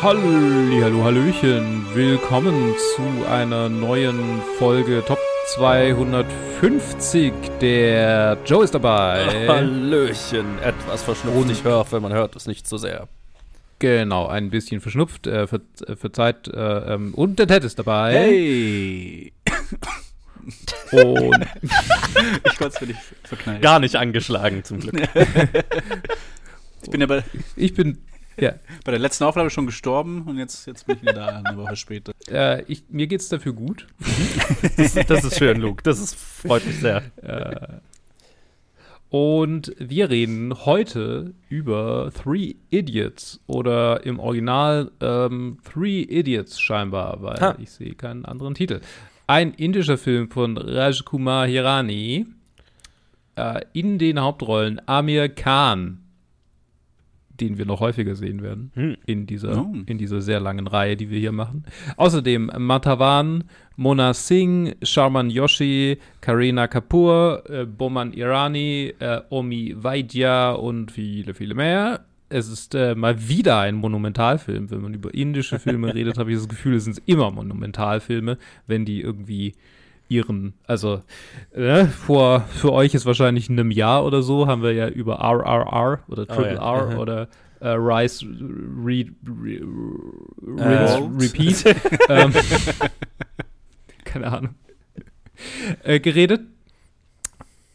Hallo, Hallöchen. Willkommen zu einer neuen Folge Top 250. Der Joe ist dabei. Hallöchen. Etwas verschnupft. Ich höre, wenn man hört es nicht so sehr. Genau, ein bisschen verschnupft. Äh, ver äh, verzeiht. Äh, ähm, und der Ted ist dabei. Hey. Und Ich konnte es mir nicht verknallen. Gar nicht angeschlagen, zum Glück. Ich bin ja bei, ich bin. Ja, bei der letzten Aufnahme schon gestorben und jetzt, jetzt bin ich wieder da, eine Woche später. äh, ich, mir geht's dafür gut. Das, das ist schön, Luke. Das ist, freut mich sehr. Und wir reden heute über Three Idiots oder im Original ähm, Three Idiots scheinbar, weil Ha. ich sehe keinen anderen Titel. Ein indischer Film von Rajkumar Hirani. Äh, in den Hauptrollen Amir Khan, den wir noch häufiger sehen werden Hm. in dieser, Oh. in dieser sehr langen Reihe, die wir hier machen. Außerdem Matavan, Mona Singh, Sharman Yoshi, Karina Kapoor, äh, Boman Irani, äh, Omi Vaidya und viele, viele mehr. Es ist äh, mal wieder ein Monumentalfilm. Wenn man über indische Filme redet, habe ich das Gefühl, es sind immer Monumentalfilme, wenn die irgendwie ihren, also äh, vor für euch ist wahrscheinlich in einem Jahr oder so, haben wir ja über RRR oder Triple ja. R Aha. oder äh, Rise Re, Re, Äh, Repeat. ähm, keine Ahnung. Äh, geredet.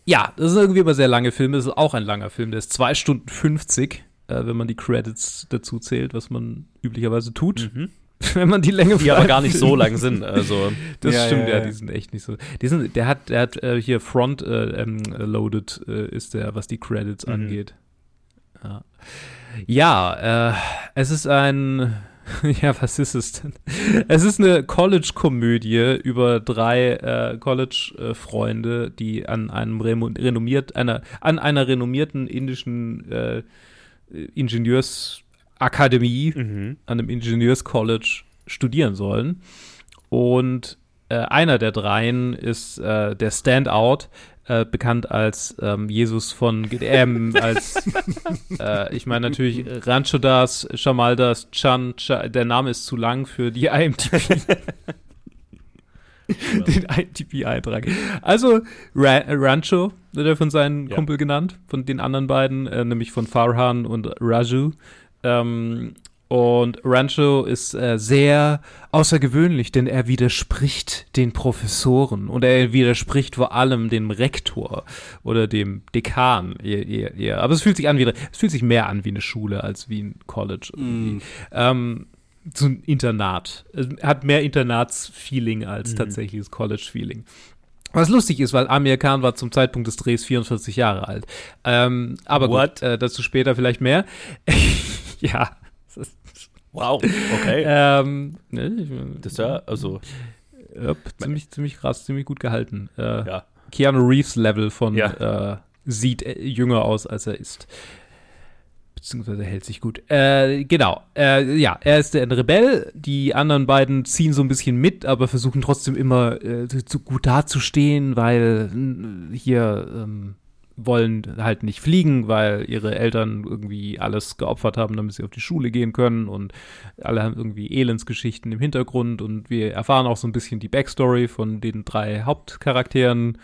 Ja, das sind irgendwie immer sehr lange Filme. Das ist auch ein langer Film. Der ist 2 Stunden 50, äh, wenn man die Credits dazu zählt, was man üblicherweise tut, Mhm. wenn man die Länge Die aber gar nicht so lang sind. Also, das Ja, stimmt, ja, ja, die sind echt nicht so. Die sind, der hat, der hat äh, hier Front äh, ähm, loaded äh, ist der, was die Credits Mhm. angeht. Ja, ja äh, es ist ein, ja, was ist es denn? Es ist eine College-Komödie über drei äh, College-Freunde, die an einem renommiert, einer, an einer renommierten indischen äh, Ingenieursakademie mhm. an einem Ingenieurscollege studieren sollen. Und äh, einer der dreien ist äh, der Standout, äh, bekannt als ähm, Jesus von ähm, als äh, ich meine natürlich Ranchodas, Shamaldas, Chan, Cha, der Name ist zu lang für die IMDb. Den IMDb-Eintrag. Also Ra Rancho wird er von seinem Ja. Kumpel genannt, von den anderen beiden, äh, nämlich von Farhan und Raju. Ähm, und Rancho ist äh, sehr außergewöhnlich, denn er widerspricht den Professoren und er widerspricht vor allem dem Rektor oder dem Dekan. Eher, eher, eher. Aber es fühlt sich an wie, es fühlt sich mehr an wie eine Schule als wie ein College. irgendwie. Ähm, so ein Internat. Es hat mehr Internatsfeeling als tatsächliches College-Feeling. Was lustig ist, weil Amir Khan war zum Zeitpunkt des Drehs 44 Jahre alt. Ähm, aber What? gut, äh, dazu später vielleicht mehr. ja. wow, okay. Ähm, ne, Das ist ja, also, ja, ziemlich, ziemlich krass, ziemlich gut gehalten. Äh, ja. Keanu Reeves Level von Ja. äh, sieht äh, jünger aus, als er ist. Beziehungsweise hält sich gut. Äh, genau. Äh, ja, er ist ein Rebell. Die anderen beiden ziehen so ein bisschen mit, aber versuchen trotzdem immer äh, zu gut dazustehen, weil äh, hier ähm, wollen halt nicht fliegen, weil ihre Eltern irgendwie alles geopfert haben, damit sie auf die Schule gehen können und alle haben irgendwie Elendsgeschichten im Hintergrund und wir erfahren auch so ein bisschen die Backstory von den drei Hauptcharakteren.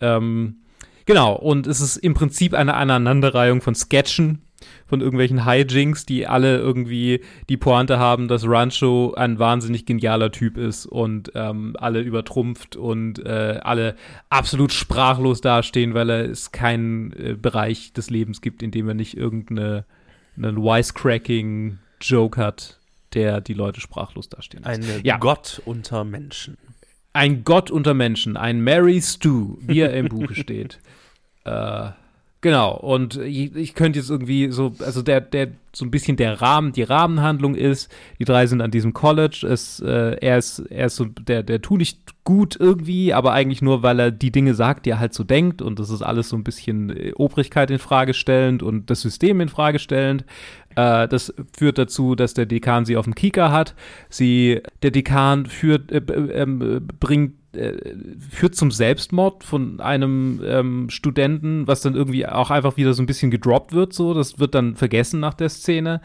Ähm, genau, und es ist im Prinzip eine Aneinanderreihung von Sketchen, von irgendwelchen Hijinks, die alle irgendwie die Pointe haben, dass Rancho ein wahnsinnig genialer Typ ist und ähm, alle übertrumpft und äh, alle absolut sprachlos dastehen, weil er es keinen äh, Bereich des Lebens gibt, in dem er nicht irgendeine einen wisecracking Joke hat, der die Leute sprachlos dastehen lässt. Ein Ja. Gott unter Menschen. Ein Gott unter Menschen, ein Mary Stu, wie er im Buche steht. Äh, genau, und ich, ich könnte jetzt irgendwie so, also der, der, so ein bisschen der Rahmen, die Rahmenhandlung ist, die drei sind an diesem College, es, äh, er ist, er ist so, der, der tut nicht gut irgendwie, aber eigentlich nur, weil er die Dinge sagt, die er halt so denkt und das ist alles so ein bisschen äh, Obrigkeit in Frage stellend und das System in Frage stellend. Äh, das führt dazu, dass der Dekan sie auf dem Kieker hat. Sie, der Dekan führt, äh, ähm, äh, bringt führt zum Selbstmord von einem ähm, Studenten, was dann irgendwie auch einfach wieder so ein bisschen gedroppt wird, so. Das wird dann vergessen nach der, Szene.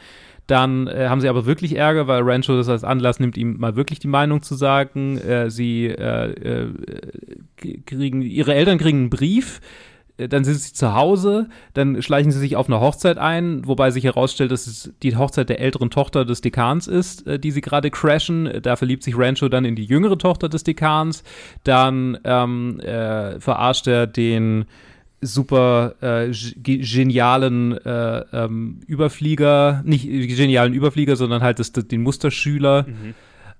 Dann äh, haben sie aber wirklich Ärger, weil Rancho das als Anlass nimmt, ihm mal wirklich die Meinung zu sagen. Äh, sie äh, äh, kriegen, ihre Eltern kriegen einen Brief, dann sind sie zu Hause, dann schleichen sie sich auf eine Hochzeit ein, wobei sich herausstellt, dass es die Hochzeit der älteren Tochter des Dekans ist, äh, die sie gerade crashen. Da verliebt sich Rancho dann in die jüngere Tochter des Dekans. Dann ähm, äh, verarscht er den super äh, genialen äh, ähm, Überflieger, nicht genialen Überflieger, sondern halt das, das, den Musterschüler. Mhm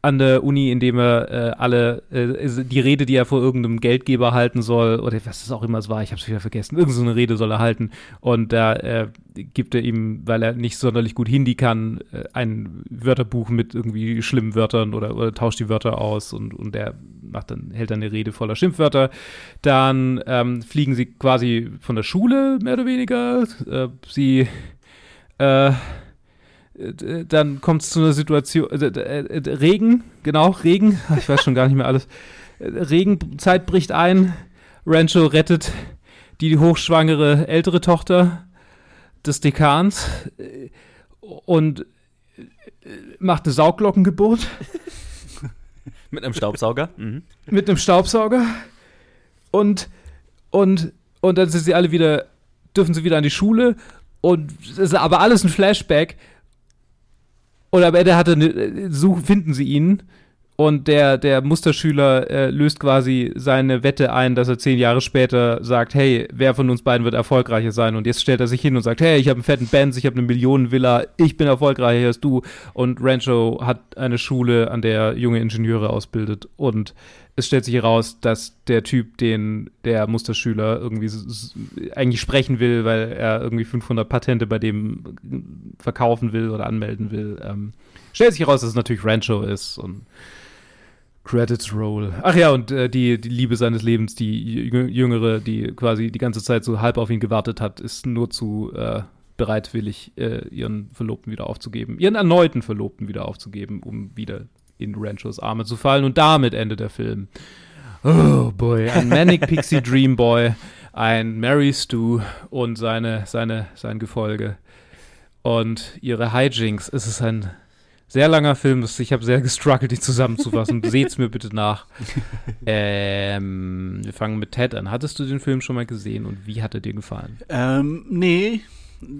an der Uni, indem er äh, alle äh, die Rede, die er vor irgendeinem Geldgeber halten soll, oder was es auch immer es war, ich habe es wieder vergessen, irgendeine Rede soll er halten und da äh, gibt er ihm, weil er nicht sonderlich gut Hindi kann, äh, ein Wörterbuch mit irgendwie schlimmen Wörtern oder, oder tauscht die Wörter aus und, und der macht dann, hält dann eine Rede voller Schimpfwörter. Dann ähm, fliegen sie quasi von der Schule, mehr oder weniger. Äh, sie äh, dann kommt es zu einer Situation, äh, äh, Regen, genau, Regen, ich weiß schon gar nicht mehr alles. Regenzeit bricht ein, Rancho rettet die hochschwangere ältere Tochter des Dekans und macht eine Sauglockengeburt. Mit einem Staubsauger? Mhm. Mit einem Staubsauger. Und, und, und dann sind sie alle wieder, dürfen sie wieder an die Schule. Und aber alles ein Flashback und am Ende hatte eine, such, finden sie ihn und der, der Musterschüler äh, löst quasi seine Wette ein, dass er zehn Jahre später sagt, hey, wer von uns beiden wird erfolgreicher sein? Und jetzt stellt er sich hin und sagt, hey, ich habe einen fetten Benz, ich habe eine Millionenvilla, ich bin erfolgreicher als du. Und Rancho hat eine Schule, an der junge Ingenieure ausbildet. Und es stellt sich heraus, dass der Typ, den der Musterschüler irgendwie eigentlich sprechen will, weil er irgendwie 500 Patente bei dem verkaufen will oder anmelden will, ähm, stellt sich heraus, dass es natürlich Rancho ist und Credits Roll. Ach ja, und äh, die, die Liebe seines Lebens, die Jüngere, die quasi die ganze Zeit so halb auf ihn gewartet hat, ist nur zu äh, bereitwillig, äh, ihren Verlobten wieder aufzugeben, ihren erneuten Verlobten wieder aufzugeben, um wieder in Ranchos Arme zu fallen. Und damit endet der Film. Oh boy, ein Manic Pixie Dream Boy, ein Mary Stu und seine, seine, sein Gefolge. Und ihre Hijinks. Es ist ein sehr langer Film. Ich habe sehr gestruggelt, die zusammenzufassen. Seht's mir bitte nach. Ähm, wir fangen mit Ted an. Hattest du den Film schon mal gesehen und wie hat er dir gefallen? Ähm, nee,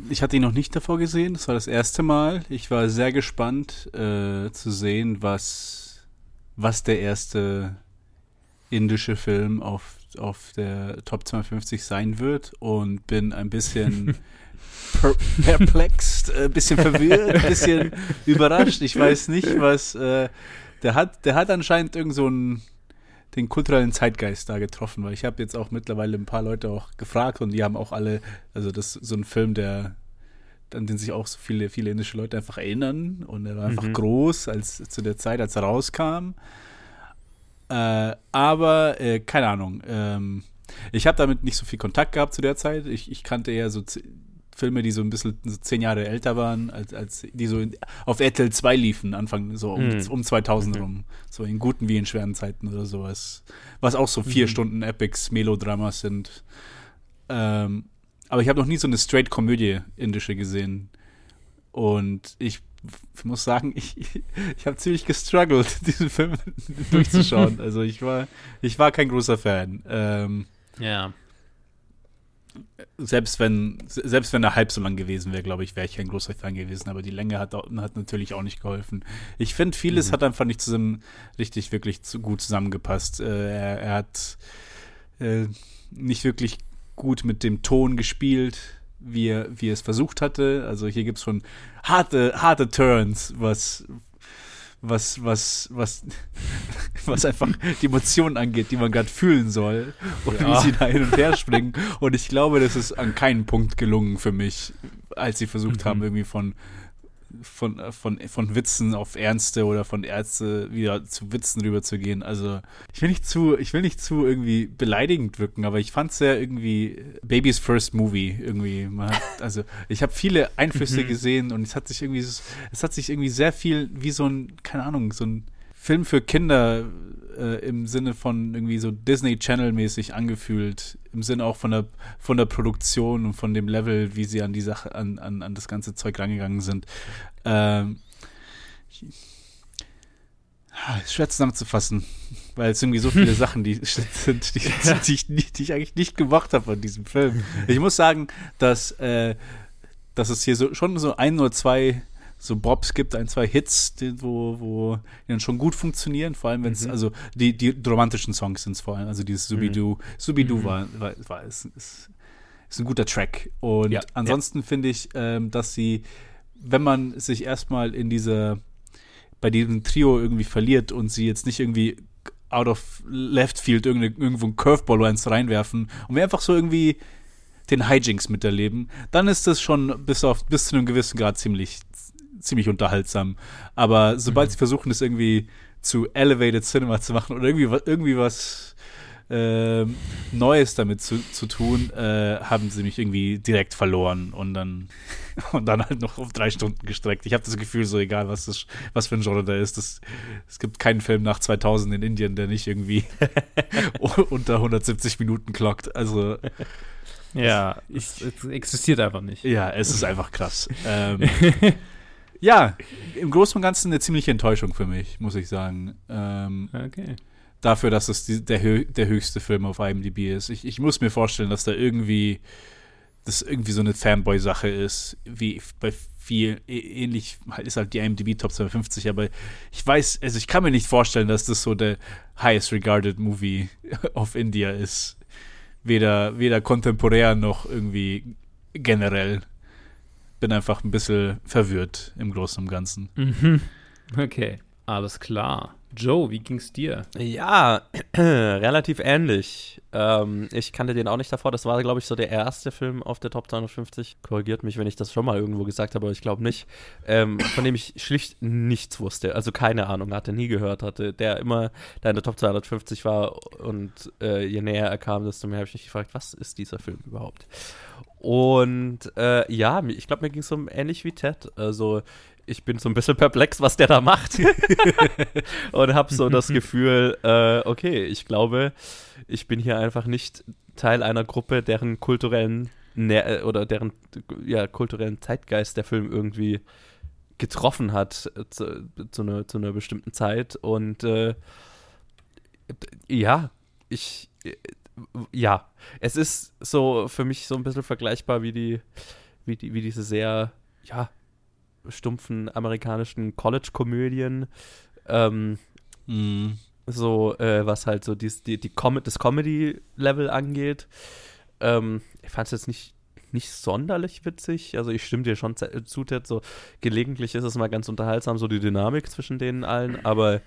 ich hatte ihn noch nicht davor gesehen. Das war das erste Mal. Ich war sehr gespannt äh, zu sehen, was, was der erste indische Film auf, auf der Top 250 sein wird und bin ein bisschen per perplext, ein äh, bisschen verwirrt, ein bisschen überrascht. Ich weiß nicht, was äh, der hat. Der hat anscheinend irgend so ein den kulturellen Zeitgeist da getroffen, weil ich habe jetzt auch mittlerweile ein paar Leute auch gefragt und die haben auch alle, also das ist so ein Film, der an den sich auch so viele, viele indische Leute einfach erinnern und er war einfach mhm. groß als zu der Zeit, als er rauskam. Äh, aber äh, keine Ahnung. Ähm, ich habe damit nicht so viel Kontakt gehabt zu der Zeit. Ich, ich kannte eher so Filme, die so ein bisschen so zehn Jahre älter waren, als, als die so in, auf RTL 2 liefen, Anfang so um, mhm. um 2000 mhm. rum. So in guten wie in schweren Zeiten oder sowas. Was auch so vier mhm. Stunden Epics, Melodramas sind. Ähm, aber ich habe noch nie so eine Straight-Komödie indische gesehen. Und ich muss sagen, ich, ich habe ziemlich gestruggelt, diesen Film durchzuschauen. Also ich war, ich war kein großer Fan. Ähm, ja selbst wenn, selbst wenn er halb so lang gewesen wäre, glaube ich, wäre ich kein großer Fan gewesen, aber die Länge hat, hat natürlich auch nicht geholfen. Ich finde, vieles mhm. hat einfach nicht zusammen richtig, wirklich zu, gut zusammengepasst. Äh, er, er, hat äh, nicht wirklich gut mit dem Ton gespielt, wie er, wie er es versucht hatte. Also hier gibt es schon harte, harte Turns, was, was, was, was, was einfach die Emotionen angeht, die man gerade fühlen soll und ja. wie sie da hin und her springen. Und ich glaube, das ist an keinem Punkt gelungen für mich, als sie versucht mhm. haben, irgendwie von von, von, von Witzen auf Ernste oder von Ärzte wieder zu Witzen rüberzugehen. Also ich will nicht zu, ich will nicht zu irgendwie beleidigend wirken, aber ich fand es sehr irgendwie Baby's First Movie irgendwie. Hat, also ich habe viele Einflüsse mhm. gesehen und es hat sich irgendwie, es hat sich irgendwie sehr viel wie so ein, keine Ahnung, so ein Film für Kinder äh, im Sinne von irgendwie so Disney Channel mäßig angefühlt, im Sinne auch von der von der Produktion und von dem Level, wie sie an die Sache an an, an das ganze Zeug rangegangen sind. Ähm, schwer zusammenzufassen, weil es irgendwie so viele Sachen die sind, die, die, ich, die ich eigentlich nicht gemacht habe von diesem Film. Ich muss sagen, dass, äh, dass es hier so, schon so ein oder zwei so Bobs gibt, ein, zwei Hits, die, wo, wo die dann schon gut funktionieren, vor allem wenn es, mhm. also die, die romantischen Songs sind es vor allem, also dieses Subidu, mhm. Subidu mhm. war, war, war ist, ist, ist ein guter Track. Und ja, ansonsten ja. finde ich, ähm, dass sie, wenn man sich erstmal in dieser bei diesem Trio irgendwie verliert und sie jetzt nicht irgendwie out of left field irgendwo ein Curveball reinwerfen und wir einfach so irgendwie den Hijinks miterleben, dann ist das schon bis auf bis zu einem gewissen Grad ziemlich ziemlich unterhaltsam. Aber sobald mhm. sie versuchen, das irgendwie zu elevated Cinema zu machen oder irgendwie irgendwie was äh, Neues damit zu, zu tun, äh, haben sie mich irgendwie direkt verloren und dann und dann halt noch auf drei Stunden gestreckt. Ich habe das Gefühl, so egal, was, das, was für ein Genre da ist, das, es gibt keinen Film nach 2000 in Indien, der nicht irgendwie unter 170 Minuten klockt. Also ja, es, es, existiert einfach nicht. Ja, es ist einfach krass. ähm, ja, im Großen und Ganzen eine ziemliche Enttäuschung für mich, muss ich sagen. Ähm, okay dafür, dass es die, der, der höchste Film auf IMDb ist. Ich, ich muss mir vorstellen, dass da irgendwie das irgendwie so eine Fanboy-Sache ist, wie bei viel ähnlich ist halt die IMDb Top 250, aber ich weiß, also ich kann mir nicht vorstellen, dass das so der highest regarded Movie of India ist. Weder, weder kontemporär noch irgendwie generell. Bin einfach ein bisschen verwirrt im Großen und Ganzen. Mhm. Okay, alles klar. Joe, wie ging's dir? Ja, relativ ähnlich. Ähm, ich kannte den auch nicht davor. Das war, glaube ich, so der erste Film auf der Top 250. Korrigiert mich, wenn ich das schon mal irgendwo gesagt habe, aber ich glaube nicht. Ähm, von dem ich schlicht nichts wusste. Also keine Ahnung, hatte nie gehört, hatte, der immer da in der Top 250 war. Und äh, je näher er kam, desto mehr habe ich mich gefragt, was ist dieser Film überhaupt? Und äh, ja, ich glaube, mir ging es so ähnlich wie Ted. Also ich bin so ein bisschen perplex, was der da macht. und habe so das Gefühl, äh, okay, ich glaube, ich bin hier einfach nicht Teil einer Gruppe, deren kulturellen Nä oder deren ja, kulturellen Zeitgeist der Film irgendwie getroffen hat äh, zu, zu, einer, zu einer bestimmten Zeit. Und äh, ja, ich äh, ja, es ist so für mich so ein bisschen vergleichbar wie die, wie die, wie diese sehr, ja, stumpfen amerikanischen College-Komödien. Ähm, mm. So, äh, was halt so dies, die, die Com das Comedy-Level angeht. Ähm, ich fand es jetzt nicht, nicht sonderlich witzig. Also ich stimme dir schon zu, Ted, so gelegentlich ist es mal ganz unterhaltsam, so die Dynamik zwischen denen allen, aber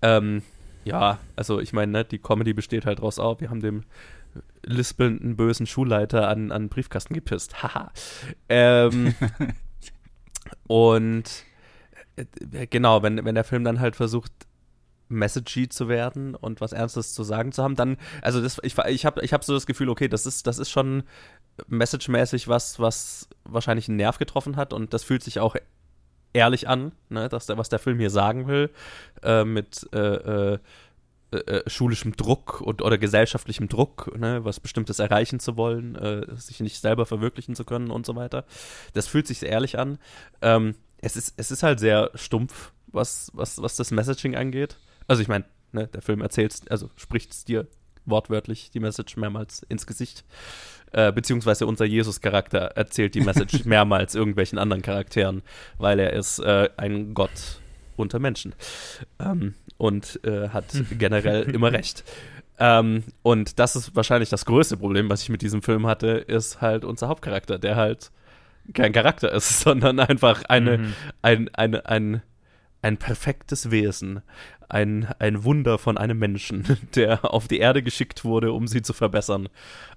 ähm, ja, also ich meine, ne, die Comedy besteht halt daraus auf, wir haben dem lispelnden bösen Schulleiter an, an Briefkasten gepisst. Haha. ähm, Und äh, genau, wenn, wenn der Film dann halt versucht, messagey zu werden und was Ernstes zu sagen zu haben, dann, also das, ich, ich habe ich hab so das Gefühl, okay, das ist, das ist schon messagemäßig was, was wahrscheinlich einen Nerv getroffen hat und das fühlt sich auch ehrlich an, ne, dass der, was der Film hier sagen will, äh, mit äh, äh, äh, schulischem Druck und, oder gesellschaftlichem Druck, ne, was Bestimmtes erreichen zu wollen, äh, sich nicht selber verwirklichen zu können und so weiter. Das fühlt sich ehrlich an. Ähm, es, ist, es ist halt sehr stumpf, was, was, was das Messaging angeht. Also ich meine, ne, der Film erzählt, also spricht es dir wortwörtlich die Message mehrmals ins Gesicht. Äh, beziehungsweise unser Jesus-Charakter erzählt die Message mehrmals irgendwelchen anderen Charakteren, weil er ist äh, ein Gott unter Menschen. Ähm, und äh, hat generell immer recht. Ähm, und das ist wahrscheinlich das größte Problem, was ich mit diesem Film hatte, ist halt unser Hauptcharakter, der halt kein Charakter ist, sondern einfach eine, mhm. ein, eine, ein, ein perfektes Wesen, ein, ein Wunder von einem Menschen, der auf die Erde geschickt wurde, um sie zu verbessern.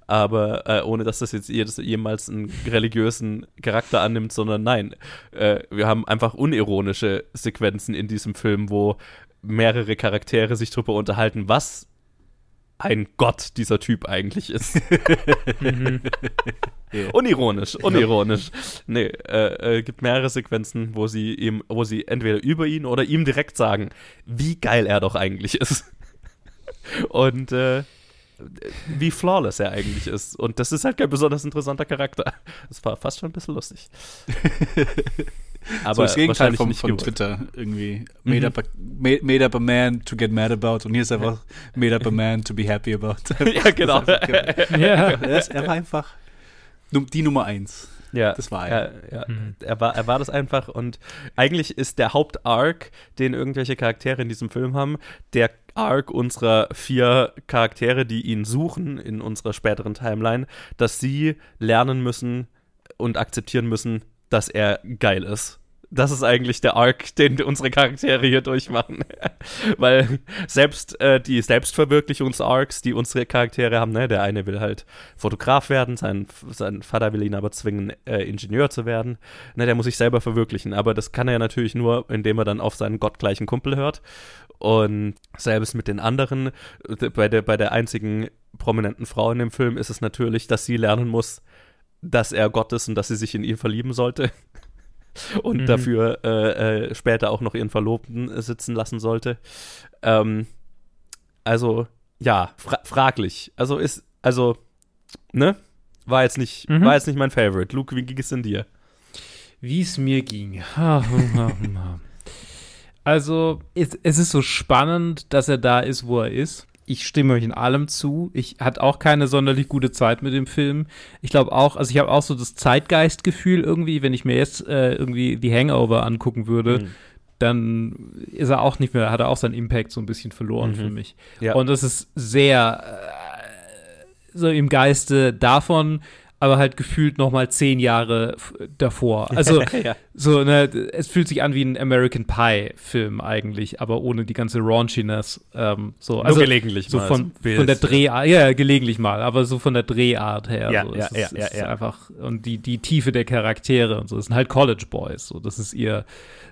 Aber äh, ohne dass das jetzt jemals einen religiösen Charakter annimmt, sondern nein, äh, wir haben einfach unironische Sequenzen in diesem Film, wo mehrere Charaktere sich darüber unterhalten, was ein Gott dieser Typ eigentlich ist. Mhm. Yeah. Unironisch, unironisch. Nee, äh, äh, gibt mehrere Sequenzen, wo sie ihm, wo sie entweder über ihn oder ihm direkt sagen, wie geil er doch eigentlich ist. Und äh, wie flawless er eigentlich ist. Und das ist halt kein besonders interessanter Charakter. Das war fast schon ein bisschen lustig. So das Gegenteil vom, nicht von. Twitter irgendwie. Made, Mhm. up a, made, made up a man to get mad about und hier ist einfach made up a man to be happy about. ja, genau. ja. er, ist, er war einfach die Nummer eins. Ja, Das war er. ja, ja. Mhm. Er, war, er war das einfach und eigentlich ist der Hauptarc, den irgendwelche Charaktere in diesem Film haben, der Arc unserer vier Charaktere, die ihn suchen in unserer späteren Timeline, dass sie lernen müssen und akzeptieren müssen, dass er geil ist. Das ist eigentlich der Arc, den unsere Charaktere hier durchmachen. Weil selbst äh, die Selbstverwirklichungs-Arcs, die unsere Charaktere haben, ne, der eine will halt Fotograf werden, sein, sein Vater will ihn aber zwingen, äh, Ingenieur zu werden. Ne, der muss sich selber verwirklichen, aber das kann er ja natürlich nur, indem er dann auf seinen gottgleichen Kumpel hört. Und selbst mit den anderen, äh, bei der, bei der einzigen prominenten Frau in dem Film ist es natürlich, dass sie lernen muss, dass er Gott ist und dass sie sich in ihn verlieben sollte. Und Mhm. dafür äh, äh, später auch noch ihren Verlobten äh, sitzen lassen sollte. Ähm, also, ja, fra fraglich. Also ist, also, ne? War jetzt nicht, Mhm. war jetzt nicht mein Favorite. Luke, wie ging es denn dir? Wie es mir ging. Also, es, es ist so spannend, dass er da ist, wo er ist. Ich stimme euch in allem zu. Ich hatte auch keine sonderlich gute Zeit mit dem Film. Ich glaube auch, also ich habe auch so das Zeitgeistgefühl irgendwie, wenn ich mir jetzt äh, irgendwie die Hangover angucken würde, Mhm. dann ist er auch nicht mehr, hat er auch seinen Impact so ein bisschen verloren Mhm. für mich. Ja. Und das ist sehr äh, so im Geiste davon, aber halt gefühlt noch mal zehn Jahre davor. Also ja. So, ne, es fühlt sich an wie ein American Pie-Film eigentlich, aber ohne die ganze Raunchiness. Ähm, so, Nur also gelegentlich so mal, von, von der. Drehart, ja, gelegentlich mal, aber so von der Drehart her. Ja, so, ja, ja, ist, ja, ja. einfach und die die Tiefe der Charaktere und so. Das sind halt College Boys. So, das ist ihr,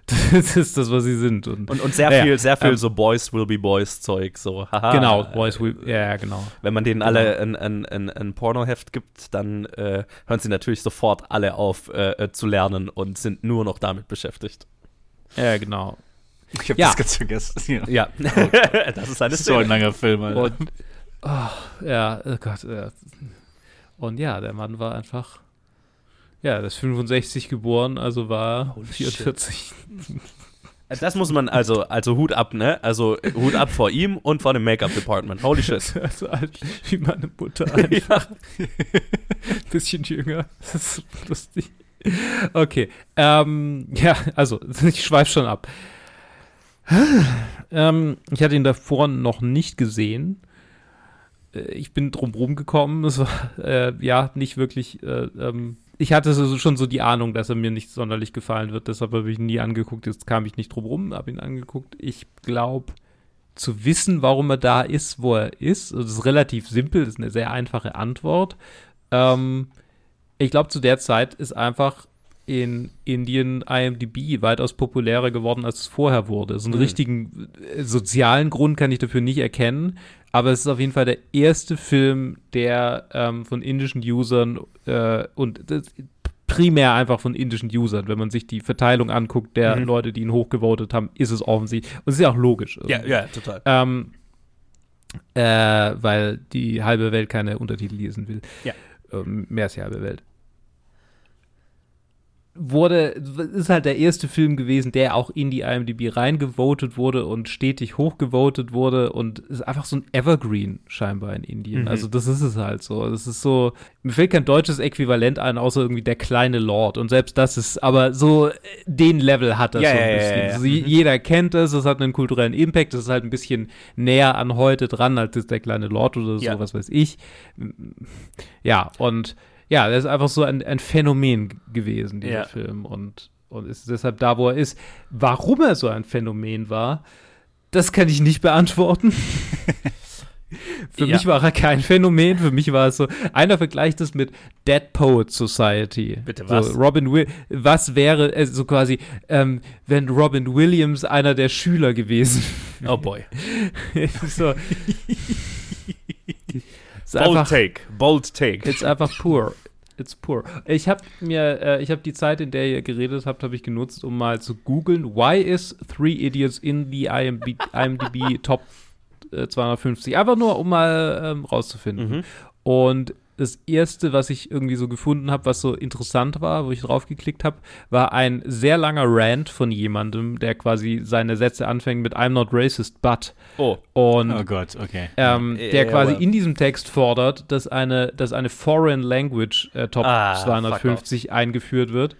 das ist das, was sie sind. Und, Und, und sehr Ja, viel, sehr viel Ähm, so Boys will be Boys Zeug, so, haha. genau, Boys, will, ja, genau. Wenn man denen alle ein, ein, ein, ein Pornoheft gibt, dann äh, hören sie natürlich sofort alle auf äh, äh, zu lernen und sind nur noch damit beschäftigt. Ja, genau. Ich habe Ja. das ganz vergessen. Ja. Ja, das ist eine Das ist so ein langer Film, Alter. Und, oh, ja, oh Gott, ja. Und ja, der Mann war einfach, ja, ist 65 geboren, also war Holy 44. Das muss man, also, also Hut ab, ne? Also Hut ab vor ihm und vor dem Make-up-Department. Holy shit. Also alt wie meine Mutter einfach. Bisschen jünger. Das ist lustig. Okay. Ähm, ja, also, ich schweife schon ab. Ähm, ich hatte ihn davor noch nicht gesehen. Äh, Ich bin drum gekommen. Es war äh, ja nicht wirklich. Äh, ähm, ich hatte so, schon so die Ahnung, dass er mir nicht sonderlich gefallen wird. Deshalb habe ich ihn nie angeguckt. Jetzt kam ich nicht drum rum, habe ihn angeguckt. Ich glaube, zu wissen, warum er da ist, wo er ist. Also, Das ist relativ simpel, das ist eine sehr einfache Antwort. Ähm, ich glaube, zu der Zeit ist einfach in Indien IMDb weitaus populärer geworden, als es vorher wurde. So einen Mhm. richtigen äh, sozialen Grund kann ich dafür nicht erkennen, aber es ist auf jeden Fall der erste Film, der ähm, von indischen Usern äh, und das, primär einfach von indischen Usern, wenn man sich die Verteilung anguckt der Mhm. Leute, die ihn hochgevotet haben, ist es offensichtlich. Und es ist ja auch logisch. Ja, ja, total. Ähm, äh, weil die halbe Welt keine Untertitel lesen will. Ja. Ähm, mehr als die halbe Welt. Wurde, ist halt der erste Film gewesen, der auch in die IMDb reingevotet wurde und stetig hochgevotet wurde und ist einfach so ein Evergreen scheinbar in Indien. Mhm. Also das ist es halt so. Das ist so, mir fällt kein deutsches Äquivalent ein, außer irgendwie der kleine Lord und selbst das ist, aber so äh, den Level hat das Ja, so ein ja, bisschen. ja, ja. Also Mhm. jeder kennt es, es hat einen kulturellen Impact, es ist halt ein bisschen näher an heute dran, als der kleine Lord oder so, was weiß ich. Ja, und ja, das ist einfach so ein, ein Phänomen gewesen, dieser Ja. Film. Und, und ist deshalb da, wo er ist. Warum er so ein Phänomen war, das kann ich nicht beantworten. Für Ja. mich war er kein Phänomen, für mich war es so, einer vergleicht es mit Dead Poet Society. Bitte was? So, Robin Will, was wäre, äh, so quasi, ähm, wenn Robin Williams einer der Schüler gewesen Oh boy. so. Bold einfach, take, bold take. It's einfach poor. It's poor. Ich habe mir, äh, ich habe die Zeit, in der ihr geredet habt, habe ich genutzt, um mal zu googeln, why is Three Idiots in the IMB, IMDb Top äh, 250? Einfach nur, um mal ähm, rauszufinden. Mhm. Und das erste, was ich irgendwie so gefunden habe, was so interessant war, wo ich drauf geklickt habe, war ein sehr langer Rant von jemandem, der quasi seine Sätze anfängt mit I'm not racist, but. Oh, Und Oh Gott, okay. ähm, Ja, der ja, quasi aber- in diesem Text fordert, dass eine, dass eine Foreign Language äh, Top Ah, 250 eingeführt wird.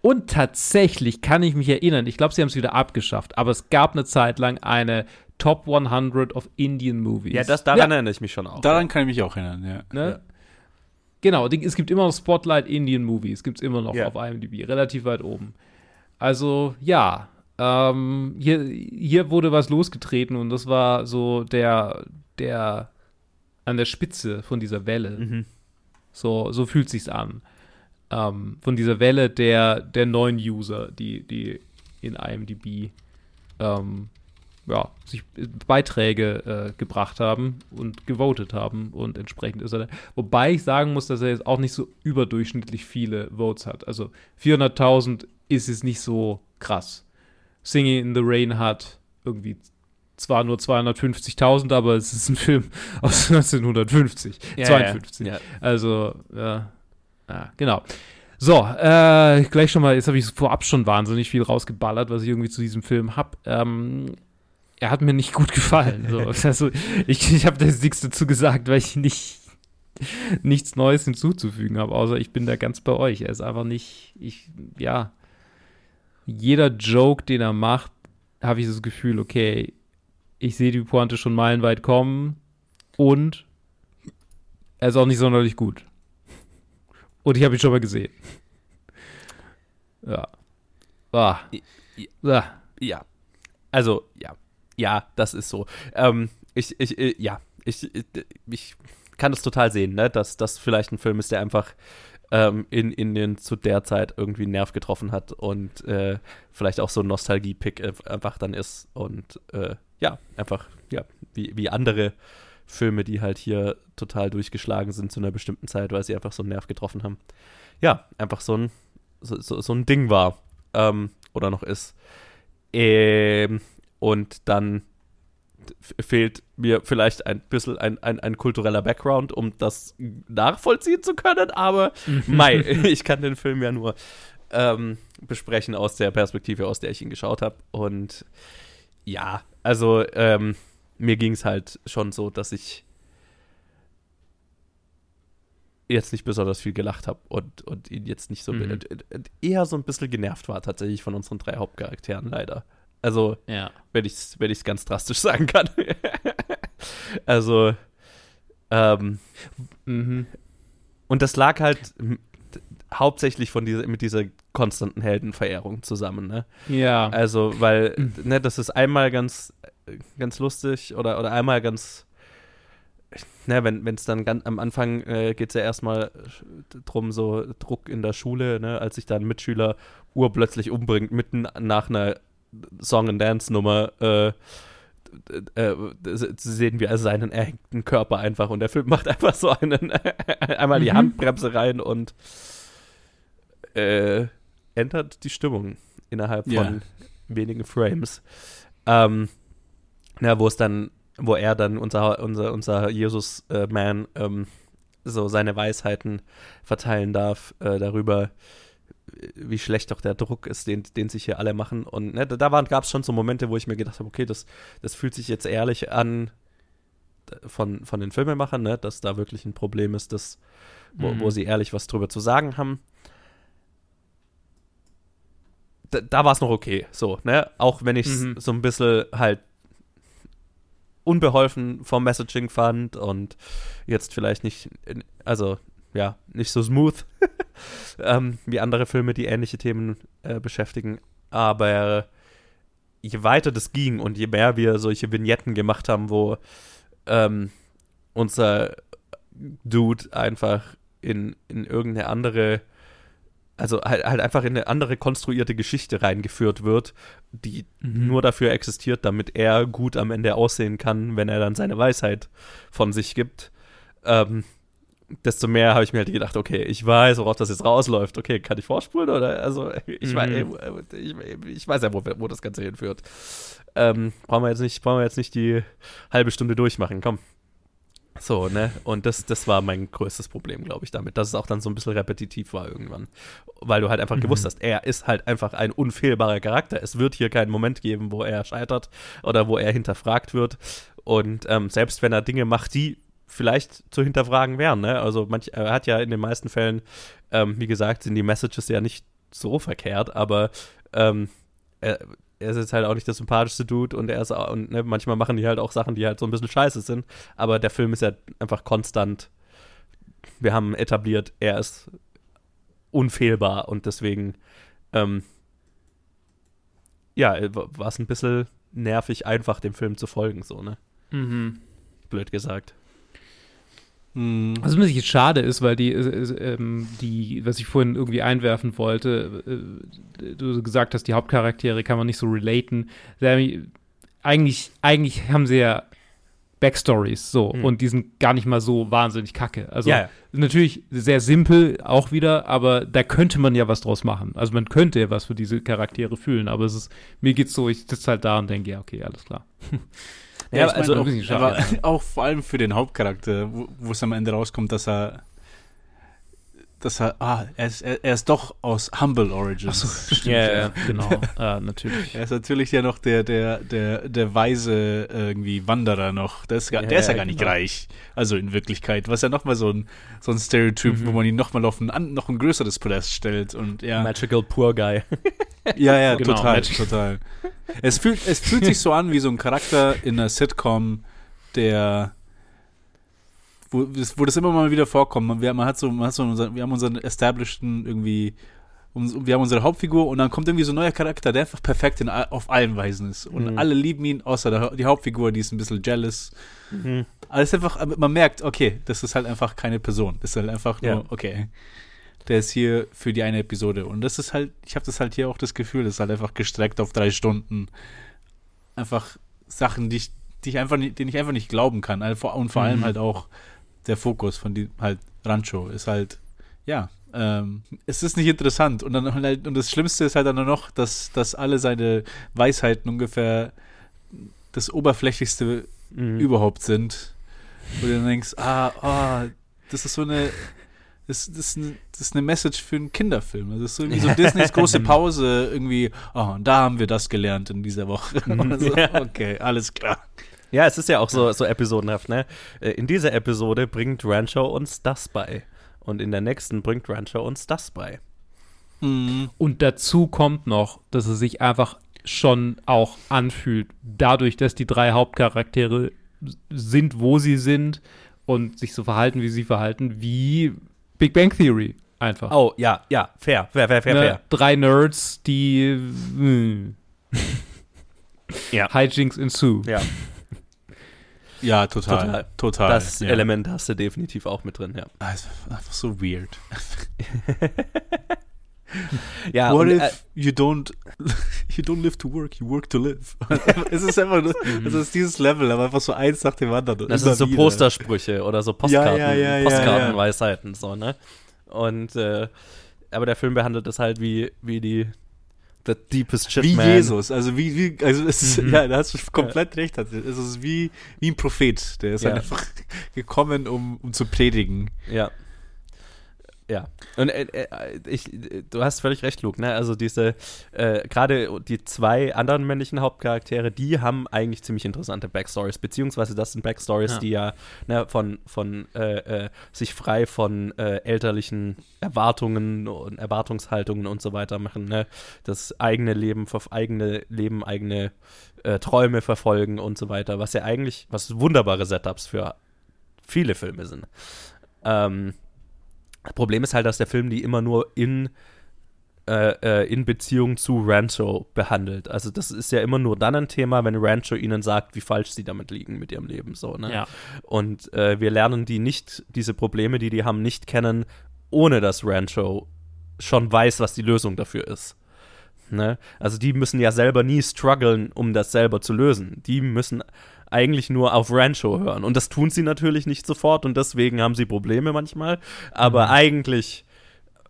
Und tatsächlich kann ich mich erinnern, ich glaube, sie haben es wieder abgeschafft, aber es gab eine Zeit lang eine Top 100 of Indian Movies. ja, das daran erinnere ich mich schon auch. Daran kann ich mich auch erinnern, ja. Ne? Genau, es gibt immer noch Spotlight Indian Movies, gibt es immer noch Ja. auf IMDb, relativ weit oben. Also, ja, ähm, hier, hier wurde was losgetreten und das war so der, der an der Spitze von dieser Welle. Mhm. So, so fühlt sich's an. Ähm, von dieser Welle der, der neuen User, die, die in IMDb ähm, ja, sich Beiträge äh, gebracht haben und gewotet haben und entsprechend ist er da. Wobei ich sagen muss, dass er jetzt auch nicht so überdurchschnittlich viele Votes hat. Also 400.000 ist es nicht so krass. Singing in the Rain hat irgendwie zwar nur 250.000, aber es ist ein Film aus 1950, Ja, 52. Ja. Also, ja, ja genau. So, äh, gleich schon mal, jetzt habe ich vorab schon wahnsinnig viel rausgeballert, was ich irgendwie zu diesem Film habe. Ähm, er hat mir nicht gut gefallen. So. Also, ich, ich habe da jetzt nichts dazu gesagt, weil ich nicht nichts Neues hinzuzufügen habe, außer ich bin da ganz bei euch. Er ist einfach nicht, ich, ja, jeder Joke, den er macht, habe ich das Gefühl, okay, ich sehe die Pointe schon meilenweit kommen und er ist auch nicht sonderlich gut. Und ich habe ihn schon mal gesehen. Ja. Ah. Ah. Ja. Also, ja. Ja, das ist so. Ähm, ich, ich, äh, ja, ich, ich, ich kann das total sehen, ne? dass das vielleicht ein Film ist, der einfach ähm, in Indien zu der Zeit irgendwie einen Nerv getroffen hat und äh, vielleicht auch so ein Nostalgie-Pick äh, einfach dann ist. Und äh, ja, einfach, ja, wie, wie andere Filme, die halt hier total durchgeschlagen sind zu einer bestimmten Zeit, weil sie einfach so einen Nerv getroffen haben. Ja, einfach so ein, so, so, so ein Ding war. Ähm, oder noch ist. Ähm, und dann fehlt mir vielleicht ein bisschen ein, ein, ein kultureller Background, um das nachvollziehen zu können, aber Mai, ich kann den Film ja nur ähm, besprechen aus der Perspektive, aus der ich ihn geschaut habe. Und ja, also ähm, mir ging es halt schon so, dass ich jetzt nicht besonders viel gelacht habe und, und ihn jetzt nicht so Mhm. eher so ein bisschen genervt war tatsächlich von unseren drei Hauptcharakteren leider. Also Ja. wenn ich es wenn ich's ganz drastisch sagen kann. also, ähm, Mhm. und das lag halt hauptsächlich von dieser, mit dieser konstanten Heldenverehrung zusammen, ne? Ja. Also, weil, ne, das ist einmal ganz, ganz lustig oder, oder einmal ganz, ne, wenn es dann ganz am Anfang äh, geht es ja erstmal drum, so Druck in der Schule, ne, als sich dann ein Mitschüler urplötzlich umbringt, mitten nach einer Song-and-Dance-Nummer, äh, äh, sehen wir seinen erhängten Körper einfach und der Film macht einfach so einen einmal die Mhm. Handbremse rein und äh, ändert die Stimmung innerhalb Ja. von wenigen Frames. Ähm, na, wo es dann, wo er dann, unser, unser, unser Jesus-Man, ähm, so seine Weisheiten verteilen darf äh, darüber, wie schlecht doch der Druck ist, den, den sich hier alle machen. Und ne, da, gab es schon so Momente, wo ich mir gedacht habe, okay, das, das fühlt sich jetzt ehrlich an von, von den Filmemachern, ne, dass da wirklich ein Problem ist, dass, wo, Mhm. wo sie ehrlich was drüber zu sagen haben. Da, da war es noch okay, so, ne? Auch wenn ich es Mhm. so ein bisschen halt unbeholfen vom Messaging fand und jetzt vielleicht nicht, also ja, nicht so smooth ähm, wie andere Filme, die ähnliche Themen äh, beschäftigen. Aber je weiter das ging und je mehr wir solche Vignetten gemacht haben, wo ähm, unser Dude einfach in, in irgendeine andere, also halt, halt einfach in eine andere konstruierte Geschichte reingeführt wird, die Mhm. nur dafür existiert, damit er gut am Ende aussehen kann, wenn er dann seine Weisheit von sich gibt. ähm, desto mehr habe ich mir halt gedacht, okay, ich weiß, worauf das jetzt rausläuft. Okay, kann ich vorspulen oder? Also, ich, Mhm. weiß, ich, ich weiß ja, wo, wo das Ganze hinführt. Ähm, brauchen wir jetzt nicht, brauchen wir jetzt nicht die halbe Stunde durchmachen, komm. So, ne? Und das, das war mein größtes Problem, glaube ich, damit, dass es auch dann so ein bisschen repetitiv war irgendwann. Weil du halt einfach gewusst hast, er ist halt einfach ein unfehlbarer Charakter. Es wird hier keinen Moment geben, wo er scheitert oder wo er hinterfragt wird. Und ähm, selbst wenn er Dinge macht, die vielleicht zu hinterfragen wären, ne? Also manch, er hat ja in den meisten Fällen, ähm, wie gesagt, sind die Messages ja nicht so verkehrt, aber ähm, er, er ist jetzt halt auch nicht der sympathischste Dude und er ist auch, und ne, manchmal machen die halt auch Sachen, die halt so ein bisschen scheiße sind, aber der Film ist ja einfach konstant. Wir haben etabliert, er ist unfehlbar und deswegen, ähm, ja, war es ein bisschen nervig, einfach dem Film zu folgen, so, ne? Mhm. Blöd gesagt. Hm. Was ein bisschen schade ist, weil die, äh, ähm, die, was ich vorhin irgendwie einwerfen wollte, äh, du gesagt hast, die Hauptcharaktere kann man nicht so relaten. Eigentlich, eigentlich haben sie ja Backstories so Hm. und die sind gar nicht mal so wahnsinnig kacke. Also Ja, ja. natürlich sehr simpel auch wieder, aber da könnte man ja was draus machen. Also man könnte ja was für diese Charaktere fühlen, aber es ist, mir geht's so, ich sitze halt da und denke, ja, okay, alles klar. Ja, ich also auch, auch vor allem für den Hauptcharakter, wo es am Ende rauskommt, dass er dass er, ah, er ist, er, er ist doch aus Humble Origins. Ja, ja, ja. genau, äh, natürlich. Er ist natürlich ja noch der, der, der, der weise irgendwie Wanderer noch. Der ist, gar- Ja, der ist ja ja, gar nicht genau. reich. Also in Wirklichkeit. Was ja nochmal so ein, so ein Stereotyp, Mhm. wo man ihn nochmal auf ein, noch ein größeres Podest stellt. Und ja. Magical Poor Guy. Ja, ja, Genau, total, Magic. total. Es fühlt, es fühlt sich so an wie so ein Charakter in einer Sitcom, der wo, das- wo das immer mal wieder vorkommt. Man, wir- man hat so, man hat so unseren, wir haben unseren establisheden irgendwie, wir haben unsere Hauptfigur und dann kommt irgendwie so ein neuer Charakter, der einfach perfekt in, auf allen Weisen ist. Und Mhm. alle lieben ihn, außer der, die Hauptfigur, die ist ein bisschen jealous. Mhm. Aber es ist einfach, man merkt, okay, das ist halt einfach keine Person. Das ist halt einfach nur, Ja. okay. Der ist hier für die eine Episode. Und das ist halt, ich habe das halt hier auch das Gefühl, das ist halt einfach gestreckt auf drei Stunden. Einfach Sachen, die ich, die ich einfach nicht, denen ich einfach nicht glauben kann. Und vor allem Mhm. halt auch der Fokus von die, halt Rancho ist halt, ja, ähm, es ist nicht interessant. Und dann halt, und das Schlimmste ist halt dann nur noch, dass, dass alle seine Weisheiten ungefähr das oberflächlichste Mhm. überhaupt sind. Wo du dann denkst, ah, ah, das ist so eine, das, das, ist eine, das ist eine Message für einen Kinderfilm. Das ist so irgendwie so Disneys große Pause, irgendwie, oh, und da haben wir das gelernt in dieser Woche. So, Ja. okay, alles klar. Ja, es ist ja auch so, so episodenhaft, ne? Äh, In dieser Episode bringt Rancho uns das bei. Und in der nächsten bringt Rancho uns das bei. Mhm. Und dazu kommt noch, dass es sich einfach schon auch anfühlt, dadurch, dass die drei Hauptcharaktere sind, wo sie sind und sich so verhalten, wie sie verhalten, wie Big Bang Theory einfach. Oh, ja, ja, fair, fair, fair, fair, Ne? fair. Drei Nerds, die hm, Ja. Hijinks ensue. Ja, Ja, total. Total. Total. das ja. Element hast du definitiv auch mit drin, ja. Ist einfach so weird. Ja, What und, if äh, you don't you don't live to work, you work to live? es ist einfach nur, es ist dieses Level, aber einfach so eins nach dem anderen. das sind so wieder. Postersprüche oder so Postkarten, Ja, ja, ja, Postkartenweisheiten, so, ne? Und, äh, aber der Film behandelt es halt wie, wie die the deepest shit Wie man. Jesus, also wie, wie also es ist, Mhm. ja, da hast du komplett recht. also Es ist wie, wie ein Prophet, der ist Ja. halt einfach gekommen, um, um zu predigen. Ja. Ja. Und äh, äh, ich, du hast völlig recht, Luke, ne? Also diese, äh, gerade die zwei anderen männlichen Hauptcharaktere, die haben eigentlich ziemlich interessante Backstories, beziehungsweise das sind Backstories, Ja. die ja ne, von, von äh, äh, sich frei von äh, elterlichen Erwartungen und Erwartungshaltungen und so weiter machen, ne? Das eigene Leben, eigene Leben, eigene Träume verfolgen und so weiter, was ja eigentlich, was wunderbare Setups für viele Filme sind. Ähm, das Problem ist halt, dass der Film die immer nur in, äh, äh, in Beziehung zu Rancho behandelt. Also das ist ja immer nur dann ein Thema, wenn Rancho ihnen sagt, wie falsch sie damit liegen mit ihrem Leben. So, ne? Ja. Und äh, wir lernen die nicht, diese Probleme, die die haben, nicht kennen, ohne dass Rancho schon weiß, was die Lösung dafür ist. Ne? Also die müssen ja selber nie strugglen, um das selber zu lösen. Die müssen eigentlich nur auf Rancho hören. Und das tun sie natürlich nicht sofort und deswegen haben sie Probleme manchmal. Aber mhm. eigentlich